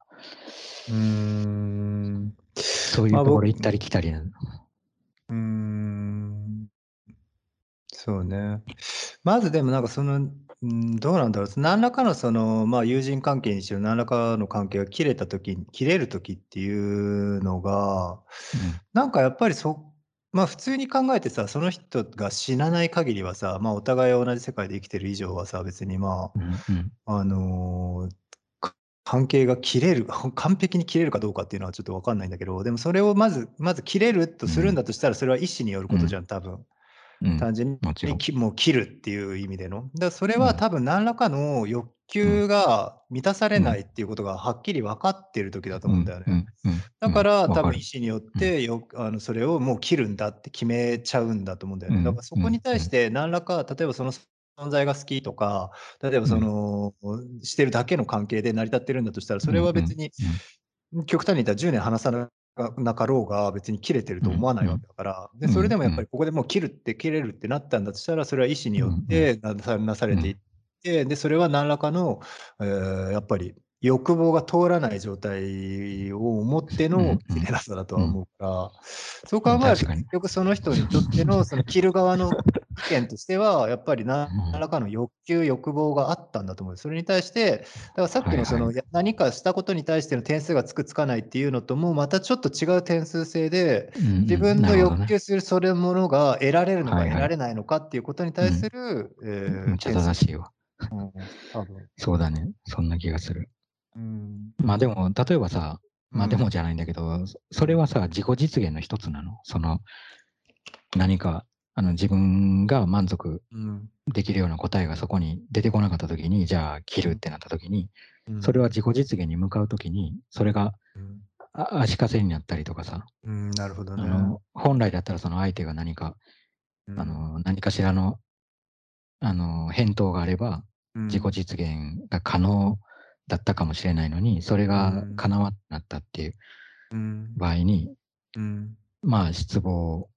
うーん。ま、そういうところ行った。り来たりなの。うーん。そうね。まずでもなんかその、うーん、どうなんだろう、そ、何らかのその、ま、友人関係にしろ、何らかの関係が切れた時に切れる時っていうのが、うん。なんかやっぱりそま、普通に考えてさ、その人が死なない限りはさ、ま、お互い同じ世界で生きてる以上はさ、別にまうんうん。あ、あの、か関係が切れる、(laughs) 完璧に切れるかどうかっていうのはちょっと分かんないんだけど、でもそれをまずまず切れるとするんだとしたら、それは意思によることじゃん、多分。うん。単純もちろん。にきもう切るっていう意味での。だ、それうん。は多分何らかの欲うん。求が満たされうん。ないっていうことがはっきり分かってる時だとうん、思うんだよね。だから。多分意思によっうん。て、よあの、それをもう切るんだって決めちゃうんだと思うんだよね。だかうん、らそうん、こに対しうん。て何らか、例えばその存在が好きとか、例えばそうん。の、してるだけの関係で成り立ってるんだとしたら、それは別に、うん。極端に言ったら10年話さななかろうが、別に切れてるうん、と思わないわうん。けだから。で、うん、それでもやっぱりうん。ここでもう切るって切れるってなったんだとしたら、それは意思によっうん、てなさ。れていっうん。て、で、それは何らかの、ええ、やっぱり欲望が通らない状態をもってうん、のうん。切れなさだとうん。は思うから、そううん、考えると。結局その人にとっての (laughs) その切る側の意見としては、やっぱり何うん。らかの欲求、欲望があったんだと思う。それに対して、だからさっ。きのその、や何かしたことに対しての点数がつくつかないっていうのとも、またちょっと違う点数制で、うん、うん。自分の。欲求するそれものが得られるのか。得られないのかっていうことにう対すん。る、むええ、むっちゃ。正しいわ。うん、多分。そうだね。そんな気がする。うん。ま、でも、例えばさ、ま、でうん。もじゃないんだけど、そうそれん。はさ、自己実現の一つなの？その、何か、あの、自分が満足うん。できるような答えがそこに出てこなかった時に、じゃあ切うん。るってなった時に、うん。それは自己実現に向かう時に、それが、うん。あ足かせになったりとかさ、うん、なるほどね。あの、本来だったらその相手が何か、うん。あの、何かしらの、あの、返答があれば、自己うん。実現が可能だったかもしれないのに、それうがん。叶わなったっていううん。場合に、うん。まあ、失望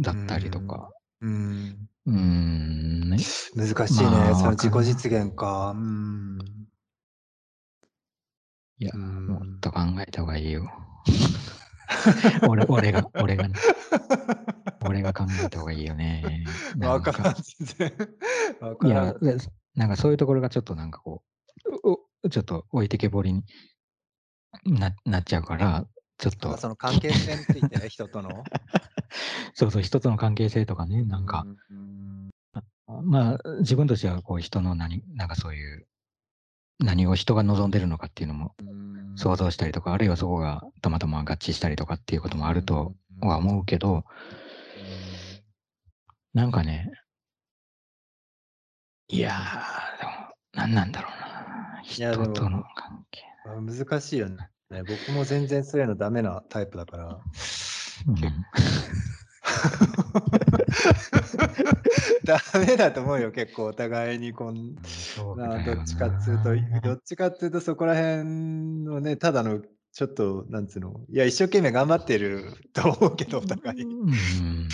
だうったりとん。か。うん。うーん、ね。難しいね、まあ、その。自己実現か。うーん。いや、もっん。と考えた方がいいよ。(laughs) 俺俺が俺がね。俺が考えた方がいいよね。(laughs) わからん、全然。わい。や、で、なんかそういうところがちょっとなんかこう、ちょっと置いてけぼりにななっちゃうから、ちょっあ、と、その関係性について、(laughs) 人との？そうそう、人との関係性とかね、うなんか。ん、うーん。あ、まあ、自分としてはこう人の何なんかそういう、何を人が望んでるのかっていうのも。想像したりとか、あるいはそこがたまたま合致したりとかっていうこともあるとうん、はうん。思うけど。なんかねいや、でも、なんなんだろうな。人とのも、関係。あ、難しいよね。僕も全然そういうのダメなタイプだから。けうん。(laughs) ダメだと思うよ、結構お互いにこんな、どっちかっつうと、どな。っちかっつうとそこら辺のね、ただのちょっとなんつうの、いや、一生懸命頑張ってると思うけど、お互い。うん。うん、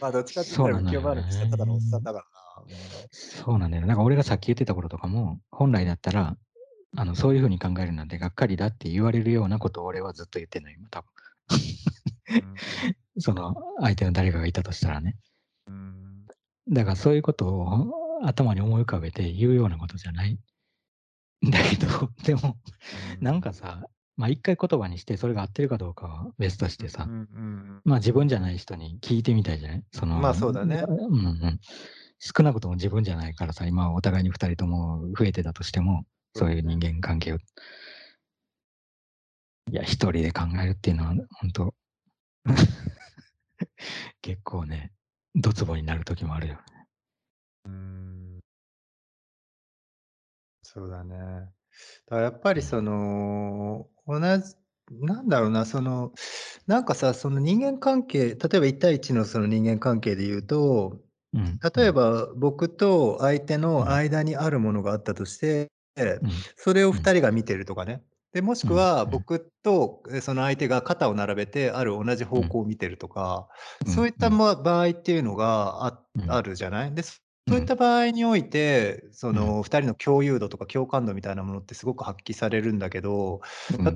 ま、どっちかって言ったら浮世そうなのよ離れしたただのおっさんね。だからな。うん。そうなんだよ。なんか俺がさっき言ってたこととかも、本来だったら、あの、そういう風に考えるなんてがっかりだって言われるようなことを俺はずっと言ってんの、今多分。うん。(laughs) その、相手の誰かがいたとしたらね。だからそういうことを頭に思い浮かべて言うようなことじゃないんだけど、(laughs) でも、うん。なんかさ、ま、一回言葉にしてそれが合ってるかどうかは別としてさ。ま、自分じゃない人に聞いてみたいじゃない？そまあ、の、そうだね。うんうん。少なくとも自分じゃないからさ、今お互いに2人とも増えてたとしても、そういう人間関係をいや、一人で考えるっていうのはほんと結構ね、ドツボになる時もあるよね。うーん。そうだね。だからやっぱりその、同じなんだろうな、その、なんかさ、その人間関係、例えば1対1のその人間関係で言うと、うん、例えば僕と相手のうん。間にあるものがあったとして、うん。それをうん。2人が見てるとかね。で、もしうん、くはうん。僕と、え、その相手が肩を並べてある同じうん。方向を見てるとか、うん、そういった、場合っていうのがあるじゃない？で、うん。そういった場合において、そうのん。2人の共有度とか共感度みたいなものってすごく発揮されるんだけど。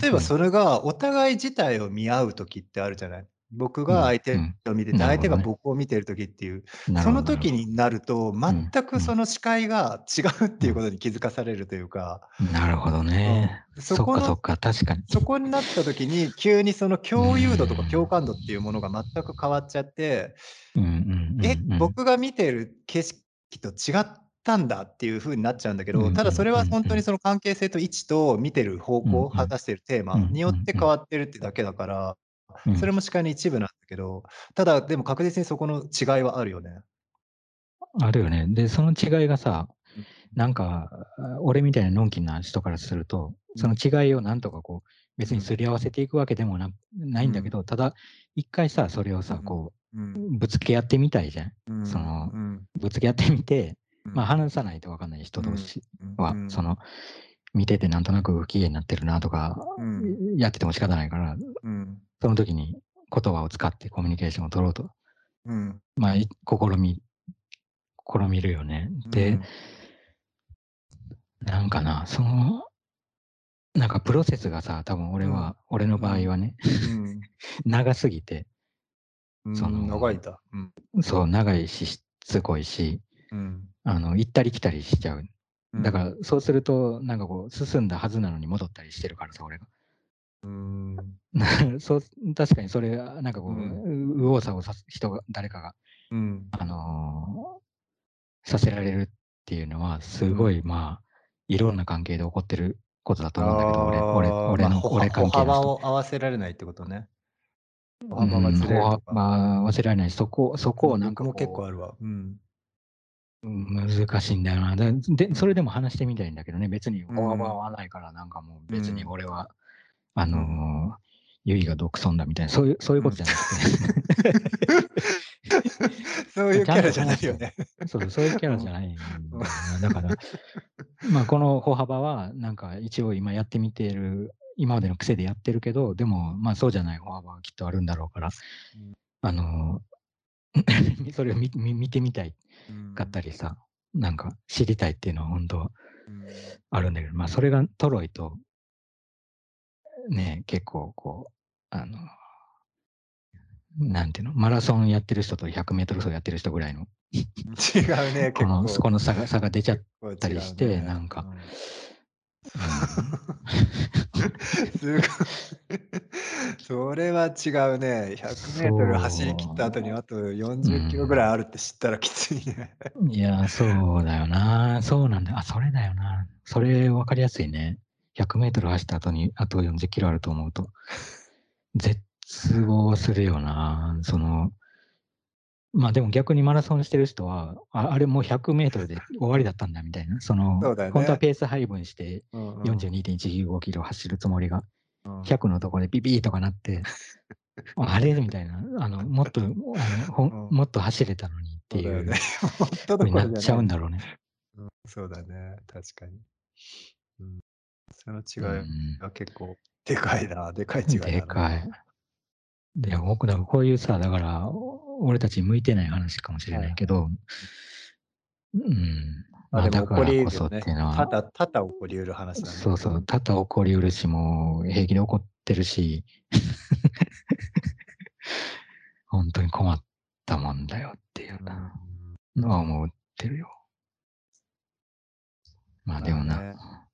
例えばそれがお互い自体を見合う時ってあるじゃない？僕が相手ん。を見てて、相手が。僕を見てる時っていう、その。時になると、うん、全くうん。その視界が違うっていうこうん。とに気づかされるというか。なるほどうん。ね。そこそっか、確かに。そこになった時に、急にその共有度とか共ん。感度っていうものが全く変わっちゃって、え。僕が見てる景色と違ったんだっていう風になっちゃうんだけど、ただそれはうんうんほんとにその関係性と位置と見てる方向、うんうん話してるテーマうんによって変わってるってだけだから、うんそれも視界の一部なんだけど、ただでも確実にそこの違いはあるよね。あるよね。で、その違いがさうん、なんか、俺みたいなのんきな人からすると、その違いをなんとかこう、別にすり合わせていくわけでもなないんだけど、ただ、一回さ、それをさ、こうぶつけ合ってみたいじゃん。うん。そのうん。ぶつけ合ってみて、うん。まあ話さないと分かんない人同士は、うん。その、見ててなんとなく不機嫌になってるなとか、うん。やってても仕方ないから、うんその時に言葉を使ってコミュニケーションを取ろうと、うん。まあ、い試み、試みるよね。で、なんかな、その、なんかプロセスがさ、多分俺は、俺の場合はね、うん。(laughs) 長すぎて、うん。その長いんだ。うん。そう、長いし、しつこいし、うん。あの、行ったり来たりしちゃう。うん。だから、そうすると、なんかこう、進んだはずなのに戻ったりしてるからさ、俺が。うん (laughs) そう、確かにそれ、なんかこう、う右往左往さす人が、誰かが、うんあのーさせられるっていうのは、すごい、まあ、いろんな関係で起こってることだと思うんだけど、俺、俺、俺の、まあ俺関係の人。を合わせられないってことね。幅がずれるとか。歩幅忘れられない。そこ、そこをなんか僕も結構あるわ。うん。難しいんだよな。で、でそれでも話してみたいんだけどね、別に合わないから、なんかもう別にうん俺は、あのー、ゆいが独尊だみたいな、そういう、そういうことじゃなくて、そういうキャラじゃないよね。そう、そういうキャラじゃないんだよな。だから、まあ、この歩幅は、なんか一応今やってみてる、今までの癖でやってるけど、でも、まあそうじゃない歩幅はきっとあるんだろうから、うん。あのー、(laughs) それを見見見てみたい。かったりさ、なんか知りたいっていうのは本当うん。あるんだけど、まあそれがトロイと、ね、結構こう、あの、なんていうの、マラソンやってる人と100メートル走やってる人ぐらいの、違うね、(laughs) 結この、構。この差が差が出ちゃっ結たりしてなんか (laughs) すごい。(laughs) それは違うね。100メートル走り切った後にあと40キロぐらいあるって知ったらきついね。いや、そうだよな。そうなんだよ。あ、それだよな。それ分かりやすいね。100メートル走った後にあと40キロあると思うと、絶望するよな。その、まあでも逆にマラソンしてる人は、ああれもう100メートルで終わりだったんだみたいな。その、そうだよね本当はペース配分してうんうん42.195キロ走るつもりが、うん100のとこでピピーとかなって、(laughs) あれみたいな。あの、もっと、あのほんうんもっと走れたのにっていうそうだよね。本当ふうになっちゃうんだろうね。うんそうだね。確かに。うんそのう違いんが結構でかいな。(laughs) でかい違いだな。でかい。で、僕、だからこういうさ、だから、お俺たちに向いてない話かもしれないけど、うん。まあ、あでも起こだからりうるよね。こそっていうのたは、だ、ただ起こりうる話だね。そうそう、多々起こりうるし、もう平気で起こってるし、(laughs) 本当に困ったもんだよっていうなのは思ってるよ。まあでもな、まあね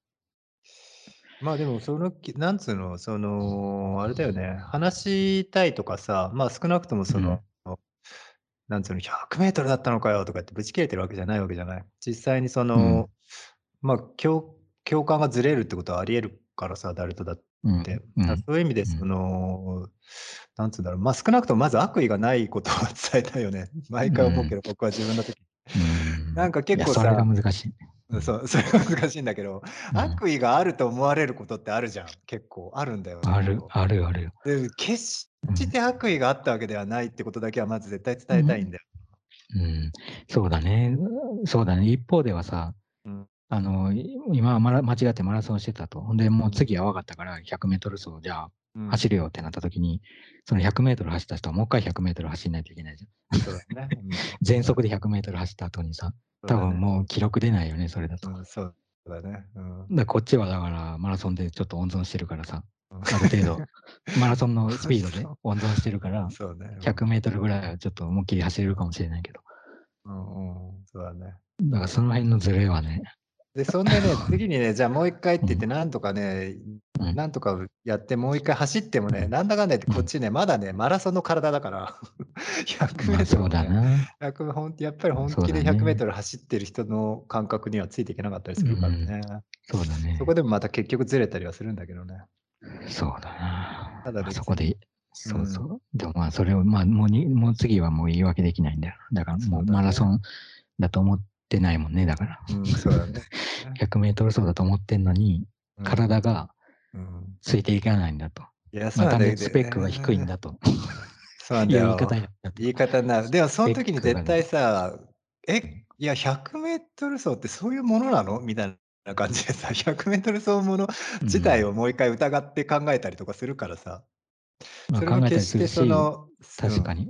まあでも、そのき、なんつうの、その、あれだよね、話したいとかさ、まあ少なくともその、なんつうの、100メートルだったのかよとかってぶち切れてるわけじゃないわけじゃない。実際にその、まあ共、共感がずれるってことはあり得るからさ、誰とだって。うん。だからうんそういう意味で、うん。その、なんつうんだろう、まあ少なくともまず悪意がないことを (laughs) 伝えたいよね。毎回思うけど、僕は自分の時うん。なんか結構それがさ難しい。うんそう、それが難しいんだけど、うん悪意があると思われることってあるじゃん。結構あるんだよ。ある、あるあるよ。で、決うんして悪意があったわけではないってことだけはまず絶対伝えたいんだよ。うん、そうだね。そうだね。一方ではさ、うんあの、い今は間違ってマラソンしてたと。ほんで、もう次は分かったから、100メートル走じゃあうん走るよってなった時に、その100メートル走った人はもう一回100メートル走んないといけないじゃん。そうだね。うん (laughs) 全速で100メートル走った後にさ、多分もう記録出ないよね、それだと。そうだね。うんらこっちはだからマラソンでちょっと温存してるからさ、うんある程度、(laughs) マラソンのスピードで温存してるから、そうね。100メートルぐらいはちょっと思いっきり走れるかもしれないけど、うんうんそうだね。だからその辺のズレはね、で、そんでね、次にね、じゃあもう1回ってうん。言ってなんとかね、うん。なんとかやってもう1回走ってもね、うん。なんだかんだ言ってうん。こっちね、まだね、マラソンの体だから、ひゃくメートルもね。100やっぱり本気でひゃくメー。トル走ってる人の感覚にはついていけなかったりうんするからうん。ね。そうだそこね。でもまた結局ずれたりはするんだけどね。そうだな。ただま、そこでうん。そうそう。でも、まあ、それを、まあ、もうにもう次はもう言い訳できないんだよ。だからもう。マラソンだと思ってないもんね、だから。うん、そうだね。(laughs) 100メートル走だと思ってんのに、うん。体がうん。ついていかないんだと。いや、そま、うだよ単純にスペックが低いんね。だと (laughs) そうなんいう言い方だよ。にな言い方になる。でもそんスペッ時に絶対さ、え、うん。いや、100メートル走ってそういうものなの？みたいな感じでさ、(laughs) 100メートル走ものうん。自体をもう1回疑って考えたりとかするからさ。ま、それも決してその、確かに。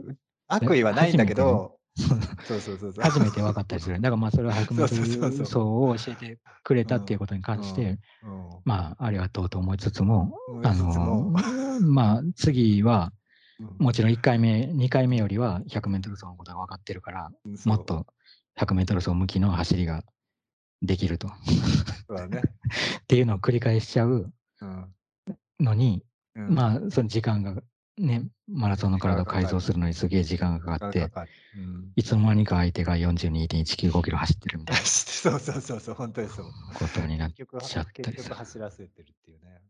悪で、意はないんだけどそうそうそうそう。初めて分かったりする。だから、ま、それはひゃくメートそうそうそうルそう。走を教えてくれうん、たっていうことにうん、関して、うん。まあ、ありがとうと思いつつも、あ。の、まあ、次は、うん。もちろん1回目、2回目よりは100メートル走のことが分かってるから。もっと100メートル走向きの走りができると。(laughs) っていうのを繰り返しちゃううん。のに、うん。まあ、その時間がね、マラソンの体を。改造するのにすげえ時間がかか時って。うん。いつの間にか相手が42.195キロ走ってるみたいな (laughs) そうそうそうそう、ほんとにそう。ことになっちゃったりさ。結局走らせてるっていうね。